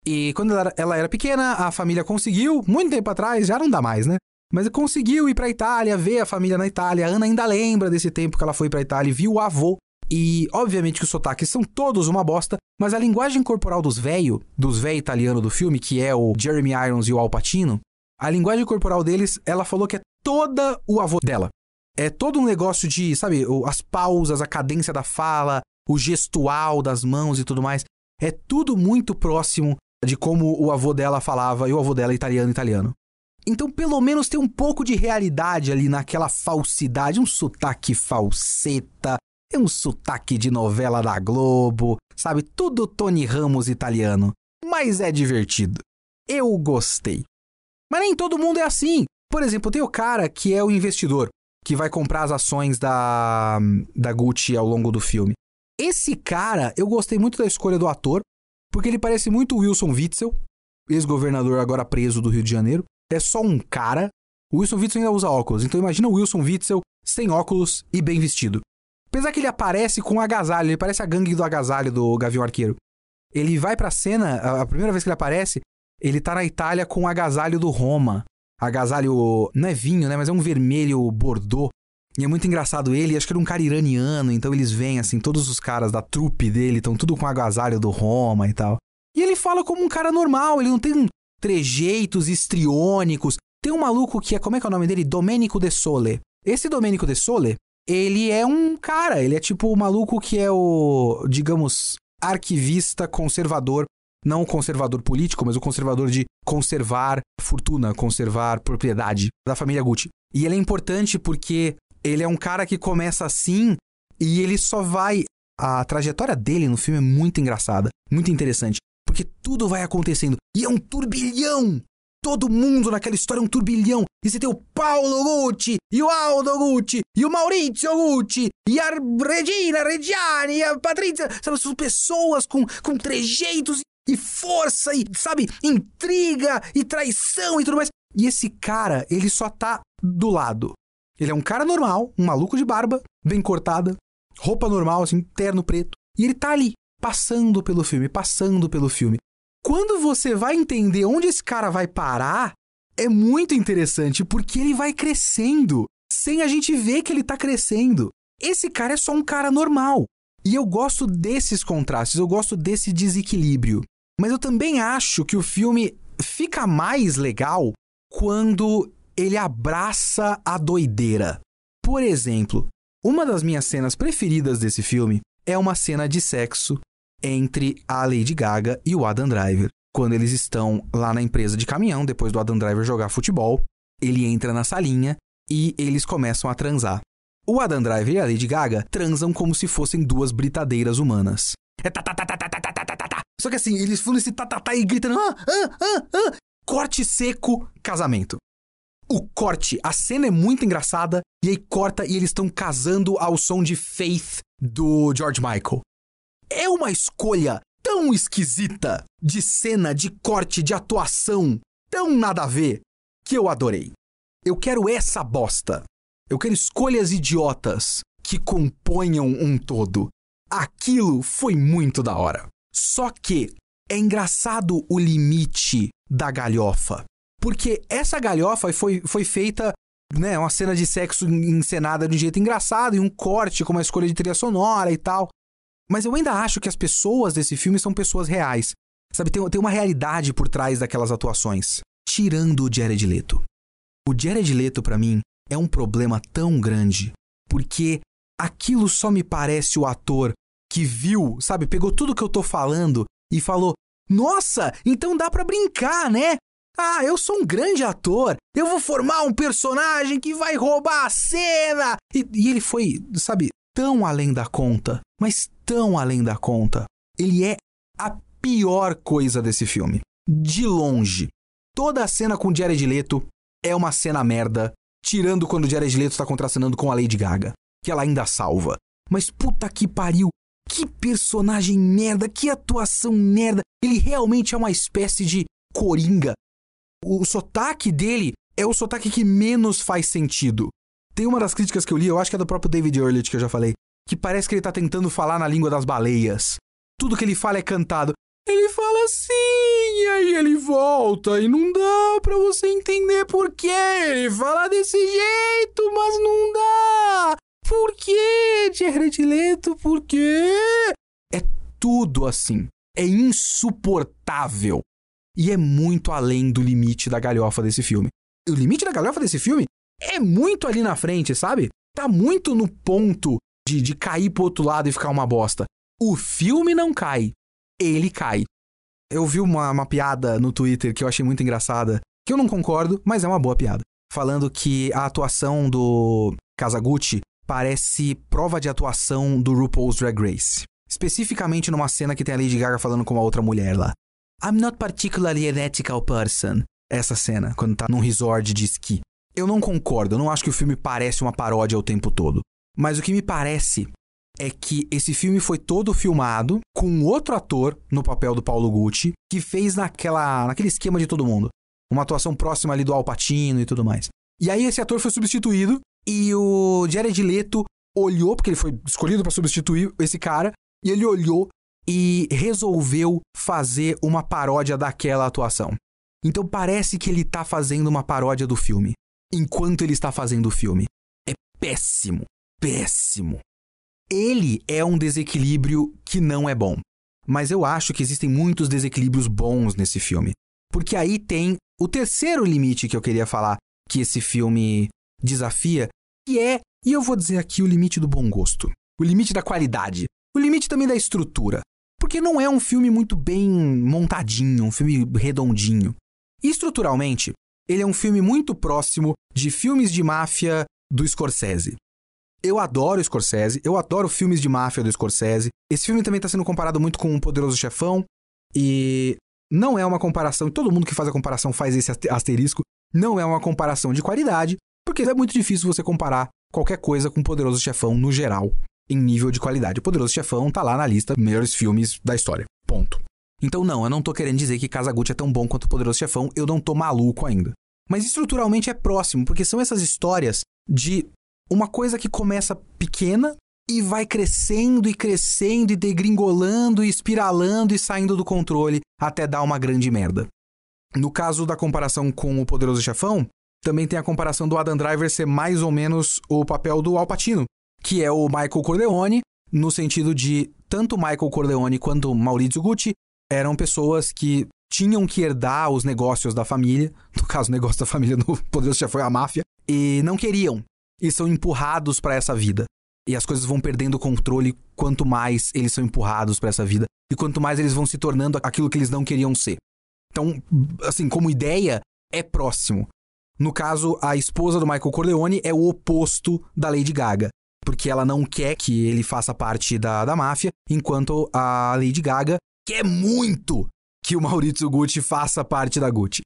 E quando ela, ela era pequena, a família conseguiu, muito tempo atrás, já não dá mais, né? Mas conseguiu ir pra Itália, ver a família na Itália. A Ana ainda lembra desse tempo que ela foi pra Itália e viu o avô. E, obviamente, que os sotaques são todos uma bosta, mas a linguagem corporal dos velho, dos velho italiano do filme, que é o Jeremy Irons e o Al Pacino, a linguagem corporal deles, ela falou que é toda o avô dela. É todo um negócio de, sabe, as pausas, a cadência da fala, o gestual das mãos e tudo mais. É tudo muito próximo de como o avô dela falava e o avô dela é italiano italiano. Então, pelo menos tem um pouco de realidade ali naquela falsidade, um sotaque falseta, é um sotaque de novela da Globo, sabe? Tudo Tony Ramos italiano. Mas é divertido. Eu gostei. Mas nem todo mundo é assim. Por exemplo, tem o cara que é o investidor que vai comprar as ações da, da Gucci ao longo do filme. Esse cara, eu gostei muito da escolha do ator, porque ele parece muito Wilson Witzel, ex-governador agora preso do Rio de Janeiro. É só um cara. O Wilson Witzel ainda usa óculos, então imagina o Wilson Witzel sem óculos e bem vestido. Apesar que ele aparece com um agasalho, ele parece a gangue do agasalho do Gavião Arqueiro. Ele vai pra cena, a primeira vez que ele aparece, ele tá na Itália com o agasalho do Roma agasalho. Não é vinho, né? Mas é um vermelho bordô. E é muito engraçado ele, acho que era um cara iraniano, então eles vêm assim, todos os caras da trupe dele estão tudo com agasalho do Roma e tal. E ele fala como um cara normal, ele não tem trejeitos histriônicos. Tem um maluco que é, como é que é o nome dele? Domenico de Sole. Esse Domenico de Sole, ele é um cara, ele é tipo o maluco que é o, digamos, arquivista conservador não conservador político, mas o conservador de conservar fortuna, conservar propriedade da família Gucci. E ele é importante porque ele é um cara que começa assim e ele só vai. A trajetória dele no filme é muito engraçada, muito interessante, porque tudo vai acontecendo e é um turbilhão. Todo mundo naquela história é um turbilhão. E você tem o Paulo Gucci, e o Aldo Gucci, e o Maurizio Gucci, e a Regina Reggiani, e a Patrizia. Sabe, são pessoas com, com trejeitos e força e, sabe, intriga e traição e tudo mais. E esse cara, ele só tá do lado. Ele é um cara normal, um maluco de barba, bem cortada, roupa normal, assim, terno preto. E ele tá ali. Passando pelo filme, passando pelo filme. Quando você vai entender onde esse cara vai parar, é muito interessante porque ele vai crescendo sem a gente ver que ele tá crescendo. Esse cara é só um cara normal. E eu gosto desses contrastes, eu gosto desse desequilíbrio. Mas eu também acho que o filme fica mais legal quando ele abraça a doideira. Por exemplo, uma das minhas cenas preferidas desse filme é uma cena de sexo entre a Lady Gaga e o Adam Driver. Quando eles estão lá na empresa de caminhão, depois do Adam Driver jogar futebol, ele entra na salinha e eles começam a transar. O Adam Driver e a Lady Gaga transam como se fossem duas britadeiras humanas. É tá, tá, tá, tá, tá, tá, tá, tá, tá, tá. Só que assim, eles falam esse tá, tá, tá e gritando, ah, ah, ah, ah. Corte seco, casamento. O corte, a cena é muito engraçada, e aí corta e eles estão casando ao som de Faith do George Michael. É uma escolha tão esquisita de cena, de corte, de atuação, tão nada a ver, que eu adorei. Eu quero essa bosta. Eu quero escolhas idiotas que componham um todo. Aquilo foi muito da hora. Só que é engraçado o limite da galhofa. Porque essa galhofa foi, foi feita, né, uma cena de sexo encenada de um jeito engraçado, e um corte com uma escolha de trilha sonora e tal. Mas eu ainda acho que as pessoas desse filme são pessoas reais. Sabe, tem, tem uma realidade por trás daquelas atuações. Tirando o Jared Leto. O Jared Leto, para mim, é um problema tão grande, porque aquilo só me parece o ator que viu, sabe, pegou tudo que eu tô falando e falou: "Nossa, então dá para brincar, né? Ah, eu sou um grande ator. Eu vou formar um personagem que vai roubar a cena." E, e ele foi, sabe, tão além da conta, mas tão além da conta. Ele é a pior coisa desse filme, de longe. Toda a cena com Jared Leto é uma cena merda Tirando quando Jared Leto tá contracenando com a Lady Gaga, que ela ainda salva. Mas puta que pariu, que personagem merda, que atuação merda. Ele realmente é uma espécie de coringa. O sotaque dele é o sotaque que menos faz sentido. Tem uma das críticas que eu li, eu acho que é do próprio David Ehrlich que eu já falei, que parece que ele tá tentando falar na língua das baleias. Tudo que ele fala é cantado. Ele fala assim, e aí ele volta e não dá pra você entender por quê. Ele fala desse jeito, mas não dá. Por quê, Jared Leto? Por quê? É tudo assim. É insuportável. E é muito além do limite da galhofa desse filme. O limite da galhofa desse filme é muito ali na frente, sabe? Tá muito no ponto de, de cair pro outro lado e ficar uma bosta. O filme não cai ele cai. Eu vi uma, uma piada no Twitter que eu achei muito engraçada, que eu não concordo, mas é uma boa piada. Falando que a atuação do Kazaguchi parece prova de atuação do RuPaul's Drag Race. Especificamente numa cena que tem a Lady Gaga falando com uma outra mulher lá. I'm not particularly an ethical person. Essa cena, quando tá num resort de esqui. Eu não concordo, eu não acho que o filme parece uma paródia o tempo todo. Mas o que me parece é que esse filme foi todo filmado com outro ator no papel do Paulo Gucci, que fez naquela, naquele esquema de todo mundo. Uma atuação próxima ali do Al Pacino e tudo mais. E aí esse ator foi substituído e o Jared Leto olhou, porque ele foi escolhido para substituir esse cara, e ele olhou e resolveu fazer uma paródia daquela atuação. Então parece que ele tá fazendo uma paródia do filme, enquanto ele está fazendo o filme. É péssimo, péssimo. Ele é um desequilíbrio que não é bom. Mas eu acho que existem muitos desequilíbrios bons nesse filme. Porque aí tem o terceiro limite que eu queria falar que esse filme desafia, que é, e eu vou dizer aqui, o limite do bom gosto. O limite da qualidade. O limite também da estrutura. Porque não é um filme muito bem montadinho, um filme redondinho. E estruturalmente, ele é um filme muito próximo de filmes de máfia do Scorsese. Eu adoro Scorsese, eu adoro filmes de máfia do Scorsese. Esse filme também está sendo comparado muito com O Poderoso Chefão. E não é uma comparação, todo mundo que faz a comparação faz esse asterisco. Não é uma comparação de qualidade, porque é muito difícil você comparar qualquer coisa com O Poderoso Chefão no geral, em nível de qualidade. O Poderoso Chefão tá lá na lista dos melhores filmes da história. Ponto. Então, não, eu não tô querendo dizer que Kazaguchi é tão bom quanto O Poderoso Chefão, eu não tô maluco ainda. Mas estruturalmente é próximo, porque são essas histórias de uma coisa que começa pequena e vai crescendo e crescendo e degringolando e espiralando e saindo do controle até dar uma grande merda. No caso da comparação com o Poderoso Chefão, também tem a comparação do Adam Driver ser mais ou menos o papel do Al Pacino, que é o Michael Corleone, no sentido de tanto Michael Corleone quanto Maurizio Gucci eram pessoas que tinham que herdar os negócios da família, no caso, o negócio da família no Poderoso Chefão é a máfia, e não queriam, e são empurrados para essa vida. E as coisas vão perdendo controle quanto mais eles são empurrados para essa vida e quanto mais eles vão se tornando aquilo que eles não queriam ser. Então, assim, como ideia, é próximo. No caso, a esposa do Michael Corleone é o oposto da Lady Gaga, porque ela não quer que ele faça parte da, da máfia, enquanto a Lady Gaga quer muito que o Maurizio Gucci faça parte da Gucci.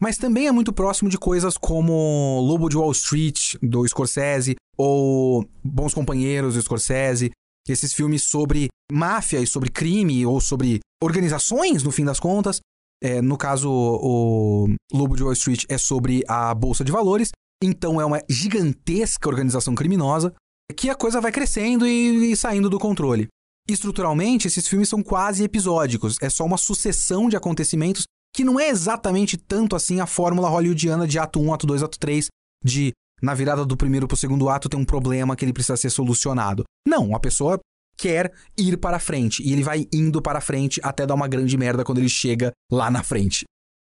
Mas também é muito próximo de coisas como Lobo de Wall Street, do Scorsese, ou Bons Companheiros, do Scorsese. Esses filmes sobre máfia e sobre crime, ou sobre organizações, no fim das contas. É, no caso, o Lobo de Wall Street é sobre a Bolsa de Valores. Então é uma gigantesca organização criminosa que a coisa vai crescendo e, e saindo do controle. Estruturalmente, esses filmes são quase episódicos. É só uma sucessão de acontecimentos que não é exatamente tanto assim a fórmula hollywoodiana de ato 1, ato 2, ato 3, de na virada do primeiro pro segundo ato tem um problema que ele precisa ser solucionado. Não, a pessoa quer ir para frente e ele vai indo para frente até dar uma grande merda quando ele chega lá na frente.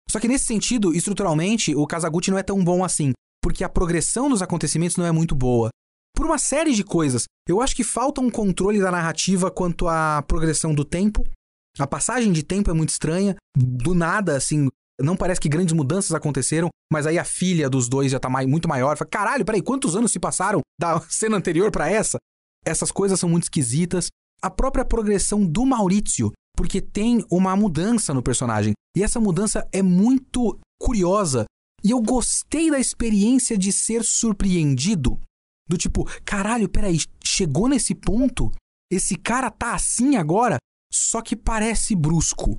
Só que nesse sentido, estruturalmente, o Kazaguchi não é tão bom assim, porque a progressão dos acontecimentos não é muito boa. Por uma série de coisas, eu acho que falta um controle da narrativa quanto à progressão do tempo, a passagem de tempo é muito estranha. Do nada, assim, não parece que grandes mudanças aconteceram, mas aí a filha dos dois já tá muito maior. Fala, caralho, peraí, quantos anos se passaram da cena anterior para essa? Essas coisas são muito esquisitas. A própria progressão do Maurício, porque tem uma mudança no personagem. E essa mudança é muito curiosa. E eu gostei da experiência de ser surpreendido. Do tipo, caralho, peraí, chegou nesse ponto? Esse cara tá assim agora? só que parece brusco.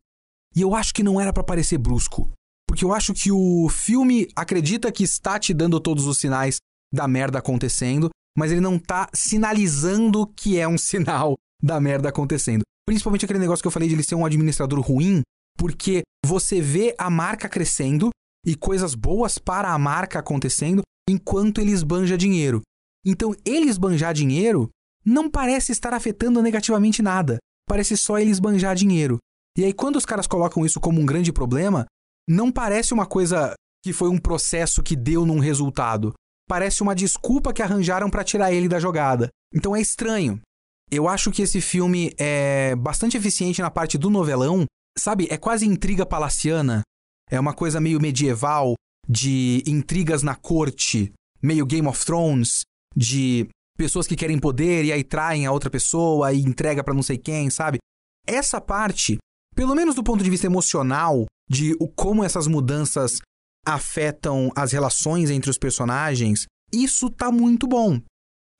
E eu acho que não era para parecer brusco, porque eu acho que o filme acredita que está te dando todos os sinais da merda acontecendo, mas ele não tá sinalizando que é um sinal da merda acontecendo. Principalmente aquele negócio que eu falei de ele ser um administrador ruim, porque você vê a marca crescendo e coisas boas para a marca acontecendo enquanto ele esbanja dinheiro. Então, ele esbanjar dinheiro não parece estar afetando negativamente nada parece só eles banjar dinheiro. E aí, quando os caras colocam isso como um grande problema, não parece uma coisa que foi um processo que deu num resultado. Parece uma desculpa que arranjaram para tirar ele da jogada. Então é estranho. Eu acho que esse filme é bastante eficiente na parte do novelão. Sabe, é quase intriga palaciana. É uma coisa meio medieval, de intrigas na corte, meio Game of Thrones, de pessoas que querem poder e aí traem a outra pessoa e entrega para não sei quem, sabe? Essa parte, pelo menos do ponto de vista emocional, de como essas mudanças afetam as relações entre os personagens, isso tá muito bom.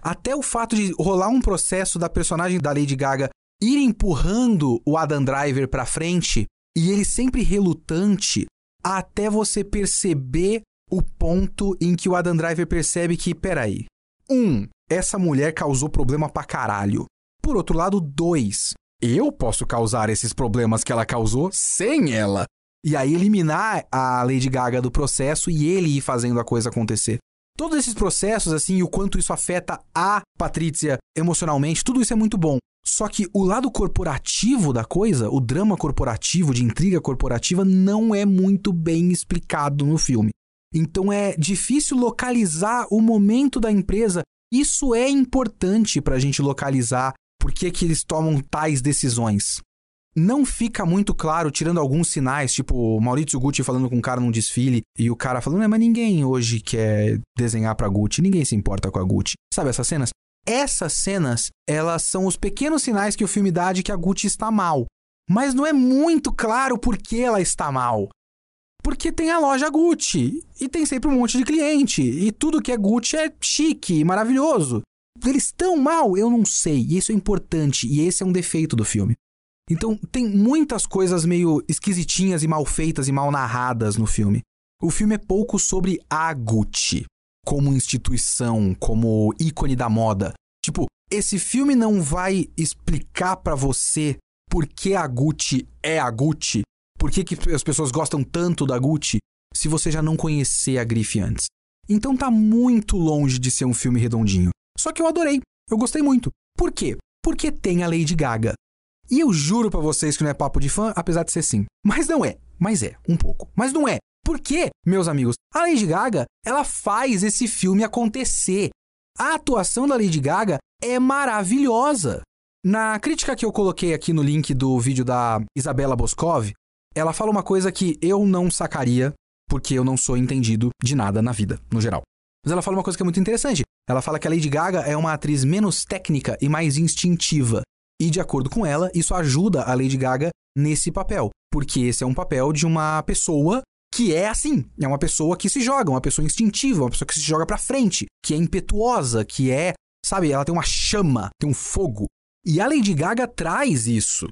Até o fato de rolar um processo da personagem da Lady Gaga ir empurrando o Adam Driver para frente e ele sempre relutante até você perceber o ponto em que o Adam Driver percebe que, peraí, um, essa mulher causou problema pra caralho. Por outro lado, dois, eu posso causar esses problemas que ela causou sem ela. E aí eliminar a Lady Gaga do processo e ele ir fazendo a coisa acontecer. Todos esses processos, assim, e o quanto isso afeta a Patrícia emocionalmente, tudo isso é muito bom. Só que o lado corporativo da coisa, o drama corporativo, de intriga corporativa, não é muito bem explicado no filme. Então é difícil localizar o momento da empresa. Isso é importante para a gente localizar por que, que eles tomam tais decisões. Não fica muito claro, tirando alguns sinais, tipo Maurício Gucci falando com um cara num desfile e o cara falando, mas ninguém hoje quer desenhar pra Gucci, ninguém se importa com a Gucci. Sabe essas cenas? Essas cenas, elas são os pequenos sinais que o filme dá de que a Gucci está mal. Mas não é muito claro por que ela está mal. Porque tem a loja Gucci e tem sempre um monte de cliente. E tudo que é Gucci é chique e maravilhoso. Eles estão mal? Eu não sei. E isso é importante. E esse é um defeito do filme. Então, tem muitas coisas meio esquisitinhas e mal feitas e mal narradas no filme. O filme é pouco sobre a Gucci como instituição, como ícone da moda. Tipo, esse filme não vai explicar para você por que a Gucci é a Gucci, por que, que as pessoas gostam tanto da Gucci, se você já não conhecer a grife antes. Então tá muito longe de ser um filme redondinho. Só que eu adorei, eu gostei muito. Por quê? Porque tem a Lady Gaga. E eu juro para vocês que não é papo de fã, apesar de ser sim. Mas não é. Mas é, um pouco. Mas não é. Por quê, meus amigos? A Lady Gaga, ela faz esse filme acontecer. A atuação da Lady Gaga é maravilhosa. Na crítica que eu coloquei aqui no link do vídeo da Isabela Boscov, ela fala uma coisa que eu não sacaria, porque eu não sou entendido de nada na vida, no geral. Mas ela fala uma coisa que é muito interessante. Ela fala que a Lady Gaga é uma atriz menos técnica e mais instintiva. E de acordo com ela, isso ajuda a Lady Gaga nesse papel, porque esse é um papel de uma pessoa que é assim, é uma pessoa que se joga, uma pessoa instintiva, uma pessoa que se joga para frente, que é impetuosa, que é, sabe, ela tem uma chama, tem um fogo. E a Lady Gaga traz isso.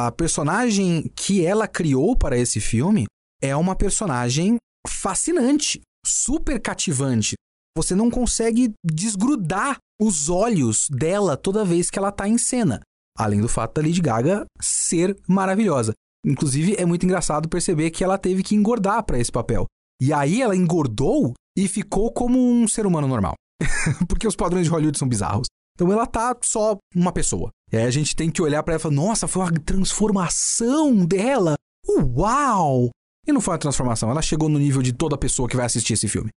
A personagem que ela criou para esse filme é uma personagem fascinante, super cativante. Você não consegue desgrudar os olhos dela toda vez que ela tá em cena. Além do fato da Lady Gaga ser maravilhosa. Inclusive, é muito engraçado perceber que ela teve que engordar para esse papel. E aí ela engordou e ficou como um ser humano normal. Porque os padrões de Hollywood são bizarros. Então ela tá só uma pessoa. E aí a gente tem que olhar para ela e falar: nossa, foi uma transformação dela. Uau! E não foi uma transformação, ela chegou no nível de toda pessoa que vai assistir esse filme.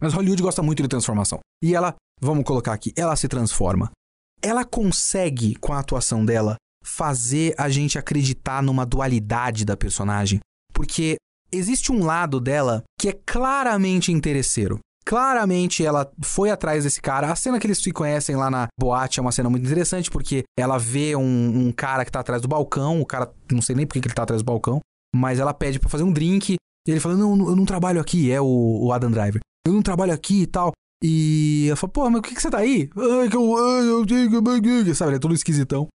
Mas Hollywood gosta muito de transformação. E ela, vamos colocar aqui, ela se transforma. Ela consegue, com a atuação dela, fazer a gente acreditar numa dualidade da personagem. Porque existe um lado dela que é claramente interesseiro. Claramente ela foi atrás desse cara. A cena que eles se conhecem lá na boate é uma cena muito interessante, porque ela vê um, um cara que tá atrás do balcão. O cara, não sei nem por que ele tá atrás do balcão, mas ela pede para fazer um drink. E ele fala: Não, eu não trabalho aqui. É o, o Adam Driver. Eu não trabalho aqui e tal. E ela fala: Pô, mas por que, que você tá aí? Ai, que eu, eu, sabe, ele é todo esquisitão.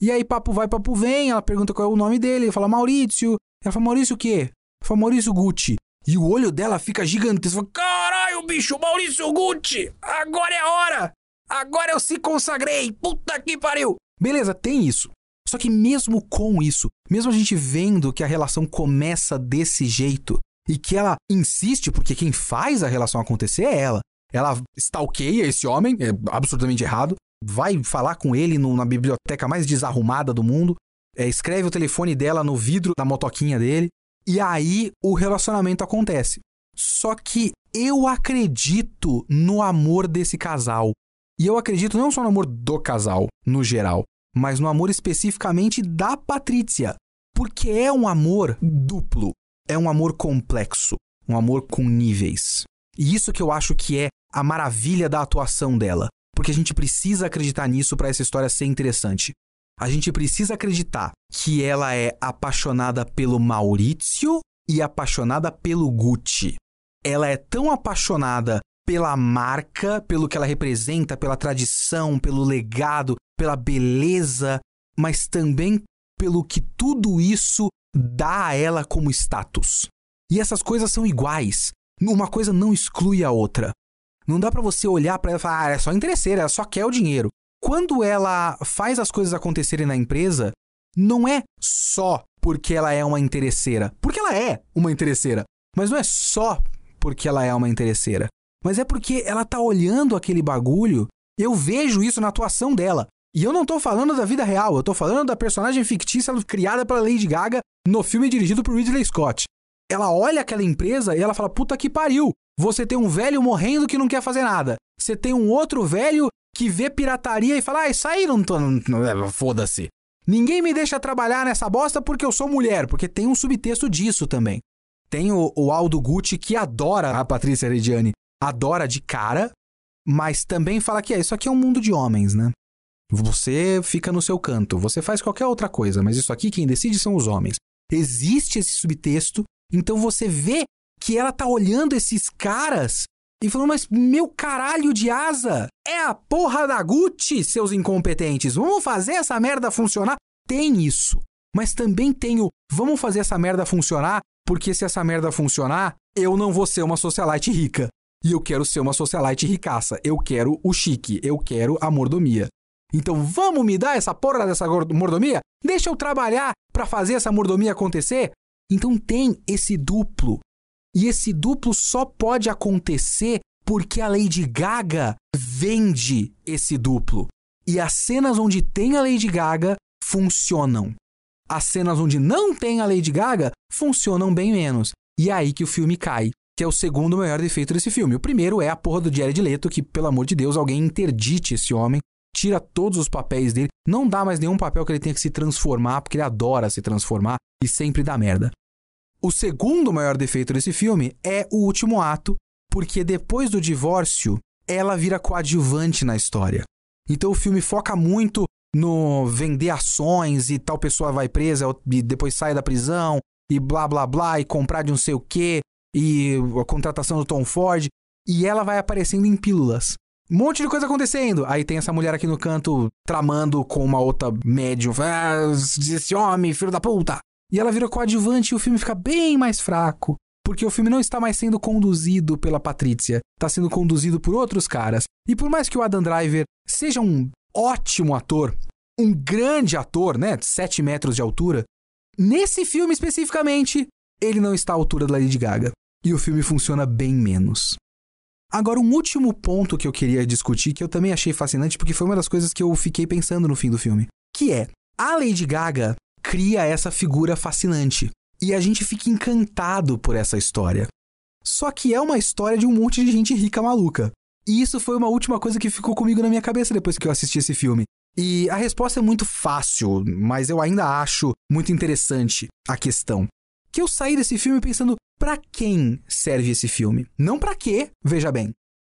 E aí, papo vai, papo vem. Ela pergunta qual é o nome dele. Ele fala Maurício. Ela fala Maurício o quê? Ela fala Maurício Gucci. E o olho dela fica gigantesco. Caralho, bicho, Maurício Gucci. Agora é a hora. Agora eu se consagrei. Puta que pariu. Beleza, tem isso. Só que mesmo com isso, mesmo a gente vendo que a relação começa desse jeito e que ela insiste, porque quem faz a relação acontecer é ela. Ela stalkeia esse homem, é absurdamente errado vai falar com ele no, na biblioteca mais desarrumada do mundo, é, escreve o telefone dela no vidro da motoquinha dele, e aí o relacionamento acontece. Só que eu acredito no amor desse casal. E eu acredito não só no amor do casal, no geral, mas no amor especificamente da Patrícia. Porque é um amor duplo, é um amor complexo, um amor com níveis. E isso que eu acho que é a maravilha da atuação dela porque a gente precisa acreditar nisso para essa história ser interessante. A gente precisa acreditar que ela é apaixonada pelo Maurício e apaixonada pelo Gucci. Ela é tão apaixonada pela marca, pelo que ela representa, pela tradição, pelo legado, pela beleza, mas também pelo que tudo isso dá a ela como status. E essas coisas são iguais. Uma coisa não exclui a outra. Não dá para você olhar para ela e falar, ah, é só interesseira, ela só quer o dinheiro. Quando ela faz as coisas acontecerem na empresa, não é só porque ela é uma interesseira. Porque ela é uma interesseira. Mas não é só porque ela é uma interesseira. Mas é porque ela tá olhando aquele bagulho. Eu vejo isso na atuação dela. E eu não tô falando da vida real, eu tô falando da personagem fictícia criada pela Lady Gaga no filme dirigido por Ridley Scott. Ela olha aquela empresa e ela fala: puta que pariu, você tem um velho morrendo que não quer fazer nada. Você tem um outro velho que vê pirataria e fala: Ah, isso aí não tô. É, foda-se. Ninguém me deixa trabalhar nessa bosta porque eu sou mulher, porque tem um subtexto disso também. Tem o, o Aldo Gucci que adora a Patrícia Rediani, adora de cara, mas também fala que é, isso aqui é um mundo de homens, né? Você fica no seu canto, você faz qualquer outra coisa, mas isso aqui quem decide são os homens. Existe esse subtexto, então você vê que ela tá olhando esses caras e falando, mas meu caralho de asa, é a porra da Gucci, seus incompetentes. Vamos fazer essa merda funcionar? Tem isso. Mas também tem o, vamos fazer essa merda funcionar, porque se essa merda funcionar, eu não vou ser uma socialite rica. E eu quero ser uma socialite ricaça. Eu quero o chique, eu quero a mordomia. Então vamos me dar essa porra dessa mordomia? Deixa eu trabalhar para fazer essa mordomia acontecer? Então tem esse duplo. E esse duplo só pode acontecer porque a Lady Gaga vende esse duplo. E as cenas onde tem a Lady Gaga funcionam. As cenas onde não tem a Lady Gaga funcionam bem menos. E é aí que o filme cai, que é o segundo maior defeito desse filme. O primeiro é a porra do Jared Leto, que, pelo amor de Deus, alguém interdite esse homem, tira todos os papéis dele, não dá mais nenhum papel que ele tenha que se transformar, porque ele adora se transformar e sempre dá merda. O segundo maior defeito desse filme é o último ato, porque depois do divórcio, ela vira coadjuvante na história. Então o filme foca muito no vender ações e tal pessoa vai presa e depois sai da prisão e blá blá blá e comprar de não sei o que e a contratação do Tom Ford e ela vai aparecendo em pílulas. Um monte de coisa acontecendo. Aí tem essa mulher aqui no canto tramando com uma outra médium. Ah, esse homem, filho da puta. E ela vira coadjuvante e o filme fica bem mais fraco. Porque o filme não está mais sendo conduzido pela Patrícia, está sendo conduzido por outros caras. E por mais que o Adam Driver seja um ótimo ator, um grande ator, né? 7 metros de altura, nesse filme especificamente, ele não está à altura da Lady Gaga. E o filme funciona bem menos. Agora, um último ponto que eu queria discutir, que eu também achei fascinante, porque foi uma das coisas que eu fiquei pensando no fim do filme, que é a Lady Gaga cria essa figura fascinante. E a gente fica encantado por essa história. Só que é uma história de um monte de gente rica maluca. E isso foi uma última coisa que ficou comigo na minha cabeça depois que eu assisti esse filme. E a resposta é muito fácil, mas eu ainda acho muito interessante a questão. Que eu saí desse filme pensando, para quem serve esse filme? Não para quê, veja bem.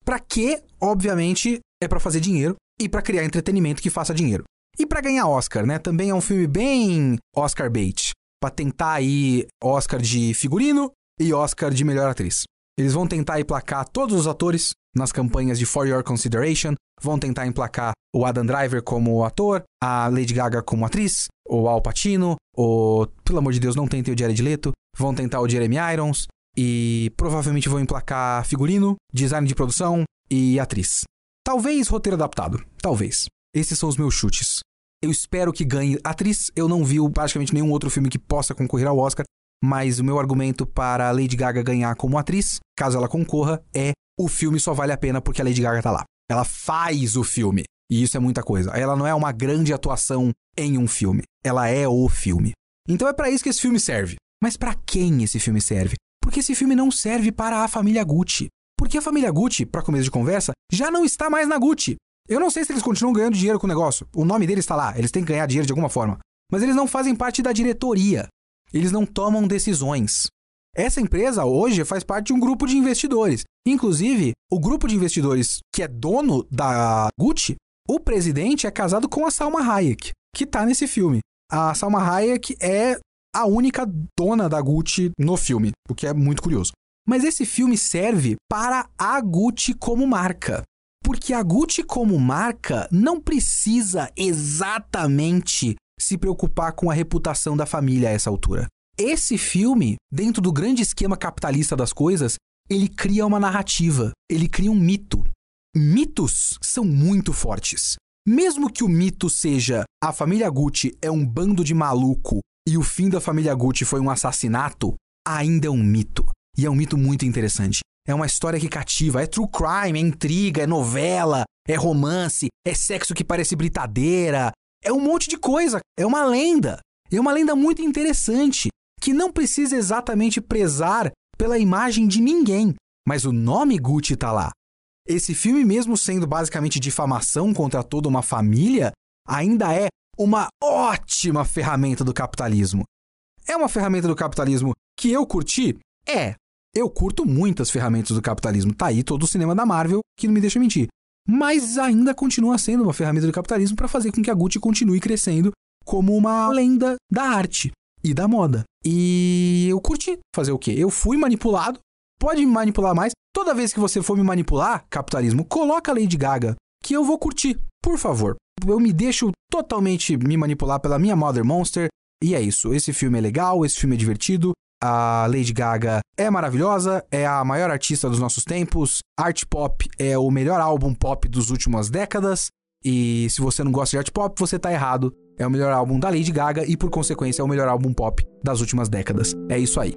Para quê, obviamente, é para fazer dinheiro e para criar entretenimento que faça dinheiro. E para ganhar Oscar, né? Também é um filme bem Oscar bait, para tentar aí Oscar de figurino e Oscar de melhor atriz. Eles vão tentar emplacar todos os atores nas campanhas de For Your Consideration, vão tentar emplacar o Adam Driver como ator, a Lady Gaga como atriz, o Al Pacino, o pelo amor de Deus, não tentem o Jared Leto, vão tentar o Jeremy Irons e provavelmente vão emplacar figurino, design de produção e atriz. Talvez roteiro adaptado, talvez. Esses são os meus chutes. Eu espero que ganhe atriz. Eu não vi praticamente nenhum outro filme que possa concorrer ao Oscar, mas o meu argumento para a Lady Gaga ganhar como atriz, caso ela concorra, é o filme só vale a pena porque a Lady Gaga tá lá. Ela faz o filme. E isso é muita coisa. Ela não é uma grande atuação em um filme. Ela é o filme. Então é para isso que esse filme serve. Mas para quem esse filme serve? Porque esse filme não serve para a família Gucci. Porque a família Gucci, para começo de conversa, já não está mais na Gucci. Eu não sei se eles continuam ganhando dinheiro com o negócio. O nome deles está lá, eles têm que ganhar dinheiro de alguma forma. Mas eles não fazem parte da diretoria. Eles não tomam decisões. Essa empresa hoje faz parte de um grupo de investidores. Inclusive, o grupo de investidores que é dono da Gucci, o presidente é casado com a Salma Hayek, que está nesse filme. A Salma Hayek é a única dona da Gucci no filme, o que é muito curioso. Mas esse filme serve para a Gucci como marca. Porque a Gucci, como marca, não precisa exatamente se preocupar com a reputação da família a essa altura. Esse filme, dentro do grande esquema capitalista das coisas, ele cria uma narrativa, ele cria um mito. Mitos são muito fortes. Mesmo que o mito seja a família Gucci é um bando de maluco e o fim da família Gucci foi um assassinato, ainda é um mito. E é um mito muito interessante. É uma história que cativa. É true crime, é intriga, é novela, é romance, é sexo que parece britadeira. É um monte de coisa. É uma lenda. É uma lenda muito interessante que não precisa exatamente prezar pela imagem de ninguém, mas o nome Gucci tá lá. Esse filme, mesmo sendo basicamente difamação contra toda uma família, ainda é uma ótima ferramenta do capitalismo. É uma ferramenta do capitalismo que eu curti? É, eu curto muitas ferramentas do capitalismo. Tá aí todo o cinema da Marvel que não me deixa mentir. Mas ainda continua sendo uma ferramenta do capitalismo para fazer com que a Gucci continue crescendo como uma lenda da arte e da moda. E eu curti fazer o quê? Eu fui manipulado. Pode me manipular mais. Toda vez que você for me manipular, capitalismo, coloca a Lady Gaga, que eu vou curtir, por favor. Eu me deixo totalmente me manipular pela minha Mother Monster. E é isso. Esse filme é legal, esse filme é divertido. A Lady Gaga é maravilhosa, é a maior artista dos nossos tempos. Art Pop é o melhor álbum pop dos últimas décadas. E se você não gosta de art pop, você tá errado. É o melhor álbum da Lady Gaga e, por consequência, é o melhor álbum pop das últimas décadas. É isso aí.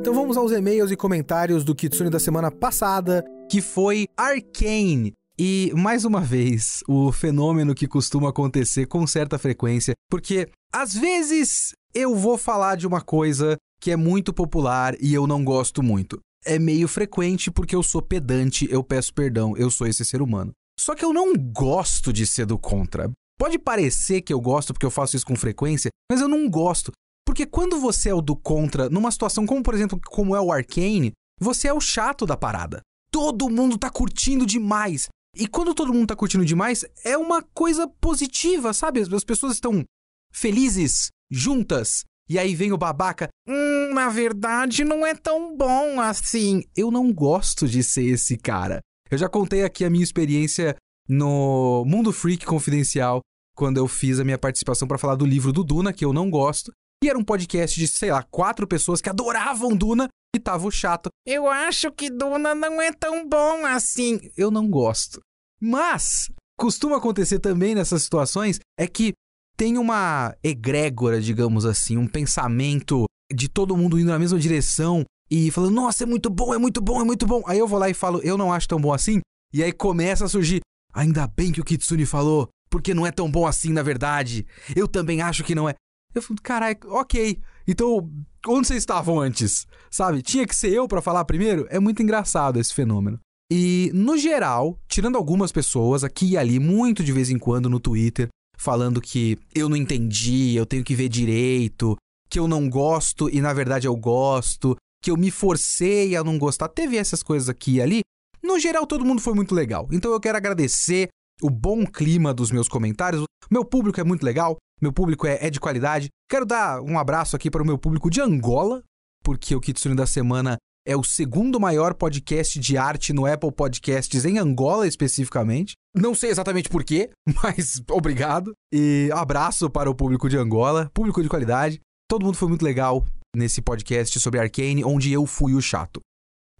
Então vamos aos e-mails e comentários do Kitsune da semana passada, que foi Arcane. E, mais uma vez, o fenômeno que costuma acontecer com certa frequência, porque às vezes eu vou falar de uma coisa que é muito popular e eu não gosto muito. É meio frequente porque eu sou pedante, eu peço perdão, eu sou esse ser humano. Só que eu não gosto de ser do contra. Pode parecer que eu gosto porque eu faço isso com frequência, mas eu não gosto. Porque quando você é o do contra, numa situação como, por exemplo, como é o Arcane, você é o chato da parada. Todo mundo tá curtindo demais. E quando todo mundo tá curtindo demais, é uma coisa positiva, sabe? As pessoas estão felizes, juntas. E aí vem o babaca. Hum, na verdade não é tão bom assim. Eu não gosto de ser esse cara. Eu já contei aqui a minha experiência no Mundo Freak Confidencial, quando eu fiz a minha participação para falar do livro do Duna, que eu não gosto. E era um podcast de, sei lá, quatro pessoas que adoravam Duna e tava o chato. Eu acho que Duna não é tão bom assim. Eu não gosto. Mas, costuma acontecer também nessas situações, é que tem uma egrégora, digamos assim, um pensamento de todo mundo indo na mesma direção e falando, nossa, é muito bom, é muito bom, é muito bom. Aí eu vou lá e falo, eu não acho tão bom assim. E aí começa a surgir, ainda bem que o Kitsune falou, porque não é tão bom assim na verdade. Eu também acho que não é. Eu falo, caralho, ok. Então, onde vocês estavam antes? Sabe? Tinha que ser eu para falar primeiro? É muito engraçado esse fenômeno. E, no geral, tirando algumas pessoas aqui e ali, muito de vez em quando no Twitter, falando que eu não entendi, eu tenho que ver direito, que eu não gosto e na verdade eu gosto, que eu me forcei a não gostar. Teve essas coisas aqui e ali. No geral, todo mundo foi muito legal. Então eu quero agradecer o bom clima dos meus comentários. Meu público é muito legal, meu público é, é de qualidade. Quero dar um abraço aqui para o meu público de Angola, porque o Kitsune da Semana é o segundo maior podcast de arte no Apple Podcasts em Angola especificamente. Não sei exatamente porquê, mas obrigado. E abraço para o público de Angola, público de qualidade. Todo mundo foi muito legal nesse podcast sobre Arcane, onde eu fui o chato.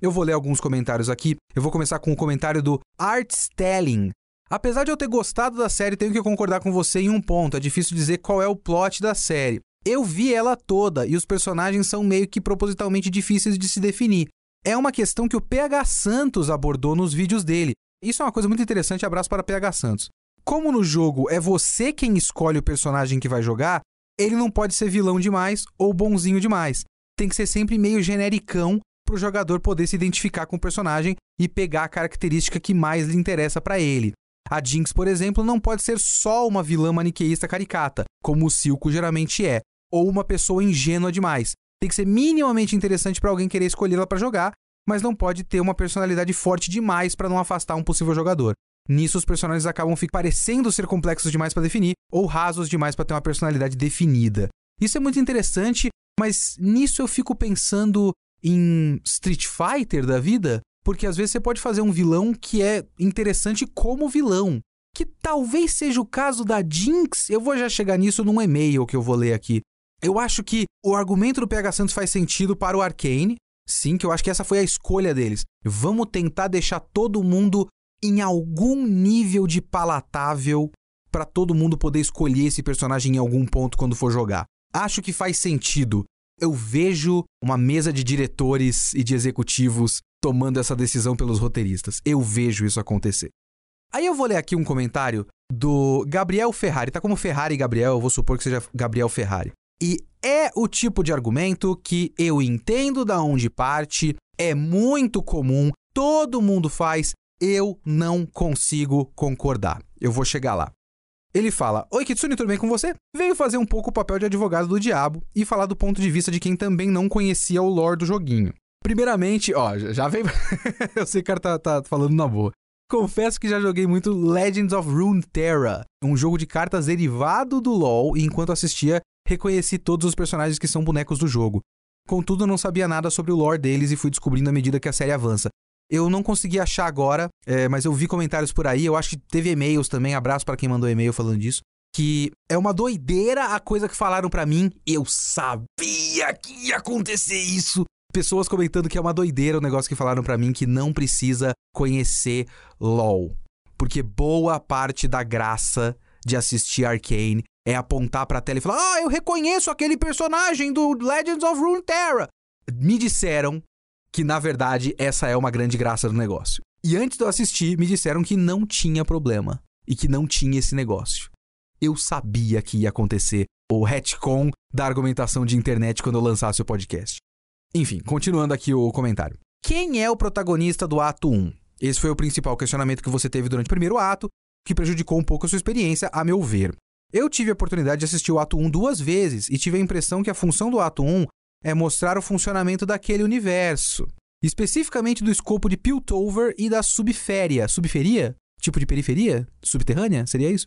Eu vou ler alguns comentários aqui. Eu vou começar com o comentário do Art Stelling. Apesar de eu ter gostado da série, tenho que concordar com você em um ponto. É difícil dizer qual é o plot da série. Eu vi ela toda e os personagens são meio que propositalmente difíceis de se definir. É uma questão que o PH Santos abordou nos vídeos dele. Isso é uma coisa muito interessante, abraço para PH Santos. Como no jogo é você quem escolhe o personagem que vai jogar, ele não pode ser vilão demais ou bonzinho demais. Tem que ser sempre meio genericão para o jogador poder se identificar com o personagem e pegar a característica que mais lhe interessa para ele. A Jinx, por exemplo, não pode ser só uma vilã maniqueísta caricata, como o Silco geralmente é, ou uma pessoa ingênua demais. Tem que ser minimamente interessante para alguém querer escolhê-la para jogar, mas não pode ter uma personalidade forte demais para não afastar um possível jogador. Nisso, os personagens acabam parecendo ser complexos demais para definir ou rasos demais para ter uma personalidade definida. Isso é muito interessante, mas nisso eu fico pensando em Street Fighter da vida, porque às vezes você pode fazer um vilão que é interessante como vilão. Que talvez seja o caso da Jinx. Eu vou já chegar nisso num e-mail que eu vou ler aqui. Eu acho que o argumento do PH Santos faz sentido para o Arcane. Sim, que eu acho que essa foi a escolha deles. Vamos tentar deixar todo mundo em algum nível de palatável para todo mundo poder escolher esse personagem em algum ponto quando for jogar. Acho que faz sentido. Eu vejo uma mesa de diretores e de executivos tomando essa decisão pelos roteiristas. Eu vejo isso acontecer. Aí eu vou ler aqui um comentário do Gabriel Ferrari. Tá como Ferrari Gabriel, eu vou supor que seja Gabriel Ferrari. E é o tipo de argumento que eu entendo da onde parte, é muito comum, todo mundo faz, eu não consigo concordar. Eu vou chegar lá. Ele fala: Oi, Kitsune, tudo bem com você? Veio fazer um pouco o papel de advogado do diabo e falar do ponto de vista de quem também não conhecia o lore do joguinho. Primeiramente, ó, já vem. eu sei que o cara tá, tá falando na boa. Confesso que já joguei muito Legends of Runeterra, um jogo de cartas derivado do LoL, enquanto assistia, reconheci todos os personagens que são bonecos do jogo. Contudo, não sabia nada sobre o lore deles e fui descobrindo à medida que a série avança. Eu não consegui achar agora, é, mas eu vi comentários por aí, eu acho que teve e-mails também, abraço para quem mandou e-mail falando disso, que é uma doideira a coisa que falaram para mim. Eu sabia que ia acontecer isso pessoas comentando que é uma doideira o negócio que falaram para mim que não precisa conhecer LoL. Porque boa parte da graça de assistir Arcane é apontar pra tela e falar: Ah, eu reconheço aquele personagem do Legends of Runeterra. Me disseram que, na verdade, essa é uma grande graça do negócio. E antes de eu assistir, me disseram que não tinha problema e que não tinha esse negócio. Eu sabia que ia acontecer o retcon da argumentação de internet quando eu lançasse o podcast. Enfim, continuando aqui o comentário. Quem é o protagonista do ato 1? Esse foi o principal questionamento que você teve durante o primeiro ato, que prejudicou um pouco a sua experiência, a meu ver. Eu tive a oportunidade de assistir o ato 1 duas vezes e tive a impressão que a função do ato 1 é mostrar o funcionamento daquele universo. Especificamente do escopo de Piltover e da subféria. Subferia? Tipo de periferia? Subterrânea? Seria isso?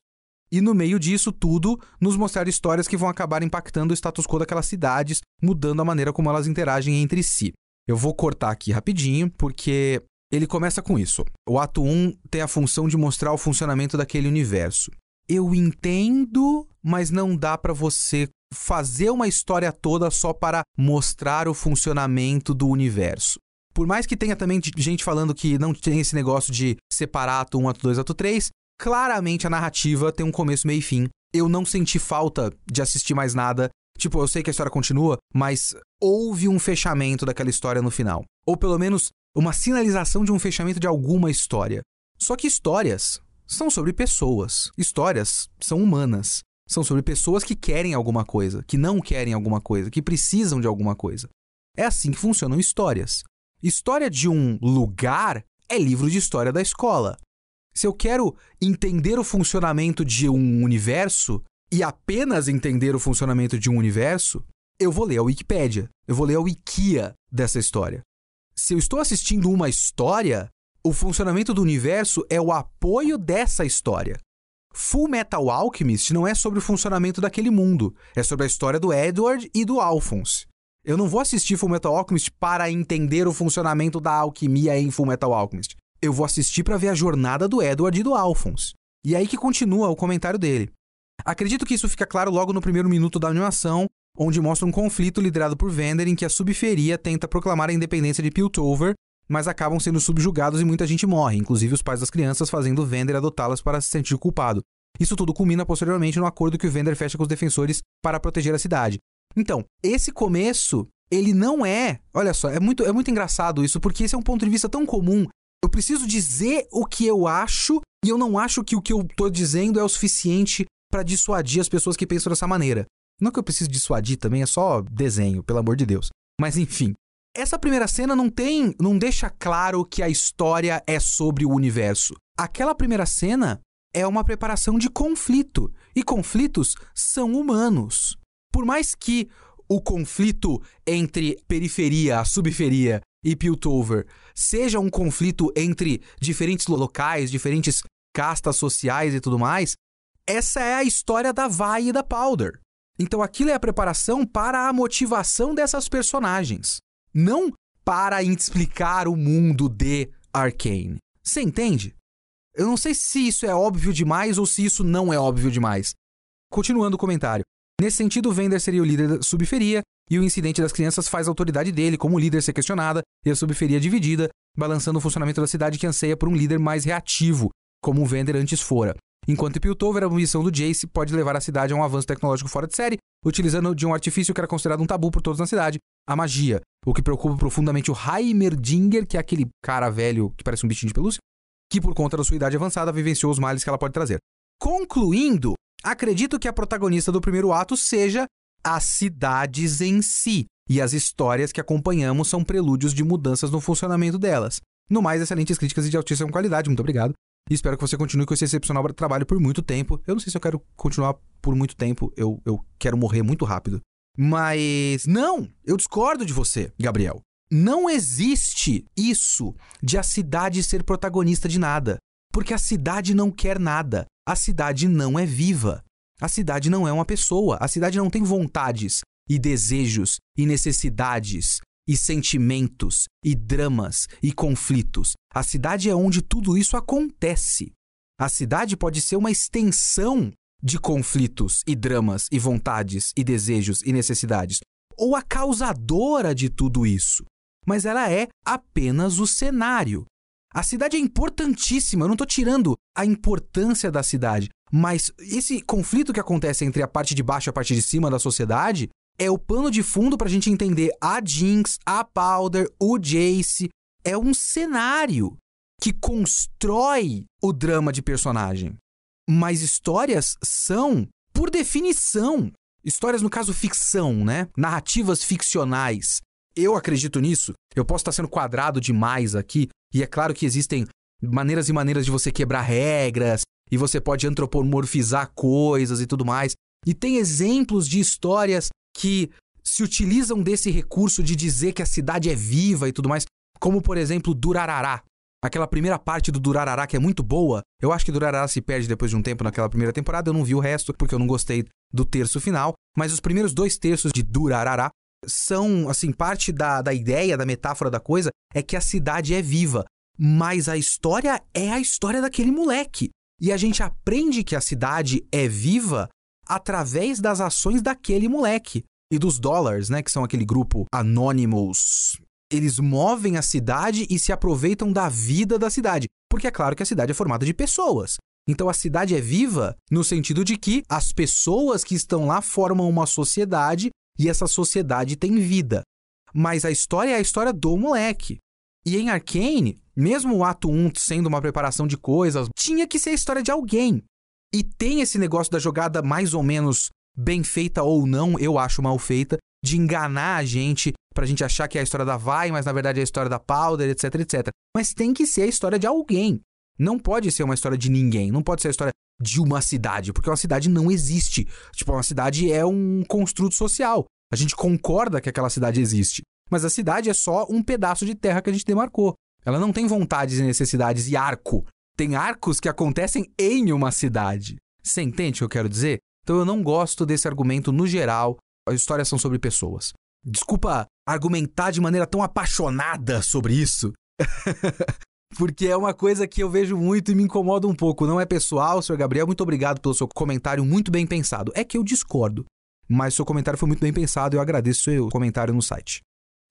E no meio disso tudo, nos mostrar histórias que vão acabar impactando o status quo daquelas cidades, mudando a maneira como elas interagem entre si. Eu vou cortar aqui rapidinho, porque ele começa com isso. O ato 1 tem a função de mostrar o funcionamento daquele universo. Eu entendo, mas não dá para você fazer uma história toda só para mostrar o funcionamento do universo. Por mais que tenha também gente falando que não tem esse negócio de separar ato 1, ato 2, ato 3, claramente a narrativa tem um começo, meio e fim. Eu não senti falta de assistir mais nada. Tipo, eu sei que a história continua, mas houve um fechamento daquela história no final. Ou pelo menos uma sinalização de um fechamento de alguma história. Só que histórias são sobre pessoas. Histórias são humanas. São sobre pessoas que querem alguma coisa, que não querem alguma coisa, que precisam de alguma coisa. É assim que funcionam histórias. História de um lugar é livro de história da escola. Se eu quero entender o funcionamento de um universo e apenas entender o funcionamento de um universo, eu vou ler a Wikipédia, eu vou ler a Wikia dessa história. Se eu estou assistindo uma história, o funcionamento do universo é o apoio dessa história. Full Metal Alchemist não é sobre o funcionamento daquele mundo, é sobre a história do Edward e do Alphonse. Eu não vou assistir Full Metal Alchemist para entender o funcionamento da alquimia em Full Metal Alchemist eu vou assistir para ver a jornada do Edward e do Alphonse. E aí que continua o comentário dele. Acredito que isso fica claro logo no primeiro minuto da animação, onde mostra um conflito liderado por Vander em que a subferia tenta proclamar a independência de Piltover, mas acabam sendo subjugados e muita gente morre, inclusive os pais das crianças, fazendo Vander adotá-las para se sentir culpado. Isso tudo culmina posteriormente no acordo que o Vander fecha com os defensores para proteger a cidade. Então, esse começo, ele não é. Olha só, é muito, é muito engraçado isso, porque esse é um ponto de vista tão comum eu preciso dizer o que eu acho e eu não acho que o que eu tô dizendo é o suficiente para dissuadir as pessoas que pensam dessa maneira. Não que eu preciso dissuadir também, é só desenho, pelo amor de Deus. Mas enfim, essa primeira cena não tem, não deixa claro que a história é sobre o universo. Aquela primeira cena é uma preparação de conflito, e conflitos são humanos. Por mais que o conflito entre periferia, subferia e Piltover seja um conflito entre diferentes locais, diferentes castas sociais e tudo mais, essa é a história da Vai e da Powder. Então aquilo é a preparação para a motivação dessas personagens, não para explicar o mundo de Arcane. Você entende? Eu não sei se isso é óbvio demais ou se isso não é óbvio demais. Continuando o comentário. Nesse sentido, Vender seria o líder da subferia, e o incidente das crianças faz a autoridade dele, como líder, ser questionada e a subferia dividida, balançando o funcionamento da cidade que anseia por um líder mais reativo, como o Vender antes fora. Enquanto Piltover, a missão do Jace pode levar a cidade a um avanço tecnológico fora de série, utilizando de um artifício que era considerado um tabu por todos na cidade, a magia. O que preocupa profundamente o Heimerdinger, que é aquele cara velho que parece um bichinho de pelúcia, que por conta da sua idade avançada vivenciou os males que ela pode trazer. Concluindo, acredito que a protagonista do primeiro ato seja as cidades em si. E as histórias que acompanhamos são prelúdios de mudanças no funcionamento delas. No mais, excelentes críticas e de altíssima qualidade, muito obrigado. E espero que você continue com esse excepcional trabalho por muito tempo. Eu não sei se eu quero continuar por muito tempo, eu, eu quero morrer muito rápido. Mas não, eu discordo de você, Gabriel. Não existe isso de a cidade ser protagonista de nada. Porque a cidade não quer nada. A cidade não é viva. A cidade não é uma pessoa, a cidade não tem vontades e desejos e necessidades e sentimentos e dramas e conflitos. A cidade é onde tudo isso acontece. A cidade pode ser uma extensão de conflitos e dramas e vontades e desejos e necessidades, ou a causadora de tudo isso. mas ela é apenas o cenário. A cidade é importantíssima, eu não estou tirando a importância da cidade, mas esse conflito que acontece entre a parte de baixo e a parte de cima da sociedade é o pano de fundo para a gente entender a Jinx, a Powder, o Jace. É um cenário que constrói o drama de personagem. Mas histórias são, por definição, histórias no caso ficção, né? Narrativas ficcionais. Eu acredito nisso. Eu posso estar sendo quadrado demais aqui, e é claro que existem maneiras e maneiras de você quebrar regras, e você pode antropomorfizar coisas e tudo mais. E tem exemplos de histórias que se utilizam desse recurso de dizer que a cidade é viva e tudo mais, como por exemplo Durarará. Aquela primeira parte do Durarará que é muito boa. Eu acho que Durarará se perde depois de um tempo naquela primeira temporada. Eu não vi o resto porque eu não gostei do terço final. Mas os primeiros dois terços de Durarará são, assim, parte da, da ideia, da metáfora da coisa é que a cidade é viva. Mas a história é a história daquele moleque. E a gente aprende que a cidade é viva através das ações daquele moleque. E dos dólares, né? Que são aquele grupo Anonymous eles movem a cidade e se aproveitam da vida da cidade. Porque é claro que a cidade é formada de pessoas. Então a cidade é viva no sentido de que as pessoas que estão lá formam uma sociedade e essa sociedade tem vida. Mas a história é a história do moleque. E em Arcane, mesmo o ato 1 sendo uma preparação de coisas, tinha que ser a história de alguém. E tem esse negócio da jogada mais ou menos bem feita ou não, eu acho mal feita, de enganar a gente pra gente achar que é a história da Vai, mas na verdade é a história da Powder, etc, etc. Mas tem que ser a história de alguém. Não pode ser uma história de ninguém, não pode ser a história de uma cidade, porque uma cidade não existe. Tipo, uma cidade é um construto social. A gente concorda que aquela cidade existe, mas a cidade é só um pedaço de terra que a gente demarcou. Ela não tem vontades e necessidades e arco. Tem arcos que acontecem em uma cidade. Você entende o que eu quero dizer? Então eu não gosto desse argumento no geral. As histórias são sobre pessoas. Desculpa argumentar de maneira tão apaixonada sobre isso. Porque é uma coisa que eu vejo muito e me incomoda um pouco. Não é pessoal, senhor Gabriel. Muito obrigado pelo seu comentário muito bem pensado. É que eu discordo. Mas seu comentário foi muito bem pensado e eu agradeço seu comentário no site.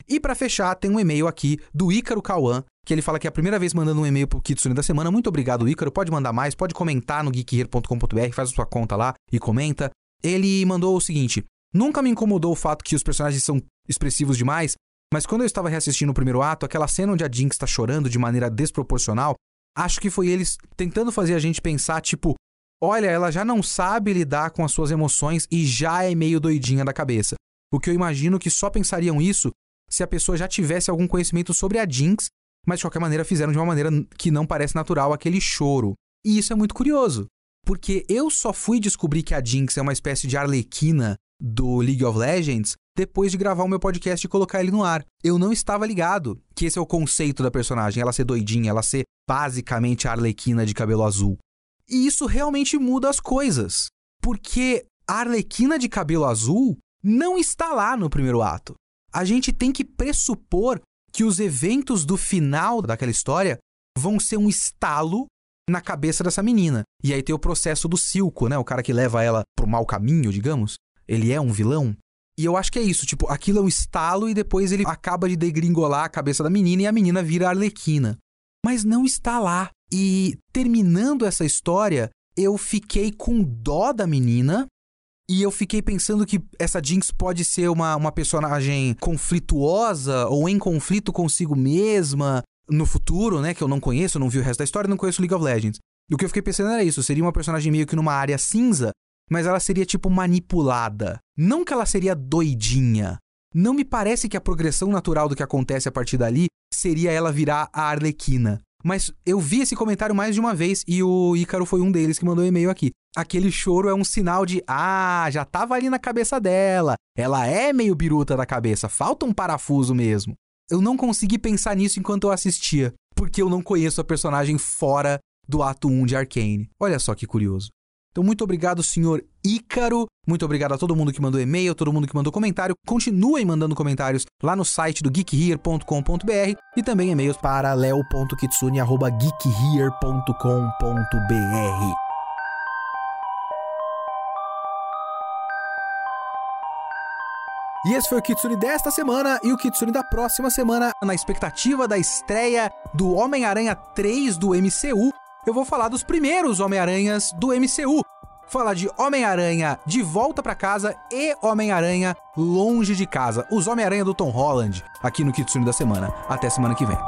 E para fechar, tem um e-mail aqui do Ícaro Cauã, que ele fala que é a primeira vez mandando um e-mail pro Kitsune da semana. Muito obrigado, Ícaro. Pode mandar mais, pode comentar no geekhere.com.br, faz a sua conta lá e comenta. Ele mandou o seguinte: Nunca me incomodou o fato que os personagens são expressivos demais, mas quando eu estava reassistindo o primeiro ato, aquela cena onde a Jinx está chorando de maneira desproporcional, acho que foi eles tentando fazer a gente pensar, tipo, olha, ela já não sabe lidar com as suas emoções e já é meio doidinha da cabeça. O que eu imagino que só pensariam isso se a pessoa já tivesse algum conhecimento sobre a Jinx, mas de qualquer maneira fizeram de uma maneira que não parece natural aquele choro. E isso é muito curioso, porque eu só fui descobrir que a Jinx é uma espécie de arlequina do League of Legends depois de gravar o meu podcast e colocar ele no ar. Eu não estava ligado que esse é o conceito da personagem, ela ser doidinha, ela ser basicamente a Arlequina de cabelo azul. E isso realmente muda as coisas, porque a Arlequina de cabelo azul não está lá no primeiro ato. A gente tem que pressupor que os eventos do final daquela história vão ser um estalo na cabeça dessa menina. E aí tem o processo do Silco, né? O cara que leva ela pro mau caminho, digamos ele é um vilão. E eu acho que é isso, tipo, aquilo é um estalo e depois ele acaba de degringolar a cabeça da menina e a menina vira Arlequina. Mas não está lá. E terminando essa história, eu fiquei com dó da menina e eu fiquei pensando que essa Jinx pode ser uma, uma personagem conflituosa ou em conflito consigo mesma no futuro, né? Que eu não conheço, não vi o resto da história, não conheço League of Legends. E o que eu fiquei pensando era isso: seria uma personagem meio que numa área cinza mas ela seria tipo manipulada. Não que ela seria doidinha. Não me parece que a progressão natural do que acontece a partir dali seria ela virar a Arlequina. Mas eu vi esse comentário mais de uma vez e o Ícaro foi um deles que mandou um e-mail aqui. Aquele choro é um sinal de, ah, já tava ali na cabeça dela. Ela é meio biruta da cabeça, falta um parafuso mesmo. Eu não consegui pensar nisso enquanto eu assistia, porque eu não conheço a personagem fora do ato 1 de Arcane. Olha só que curioso. Então, muito obrigado, senhor Ícaro. Muito obrigado a todo mundo que mandou e-mail, todo mundo que mandou comentário. Continuem mandando comentários lá no site do geekhere.com.br e também e-mails para leo.kitsune.geekhere.com.br. E esse foi o Kitsune desta semana e o Kitsune da próxima semana, na expectativa da estreia do Homem-Aranha 3 do MCU. Eu vou falar dos primeiros Homem-Aranhas do MCU. Falar de Homem-Aranha de volta para casa e Homem-Aranha longe de casa. Os Homem-Aranha do Tom Holland, aqui no Kitsune da semana. Até semana que vem.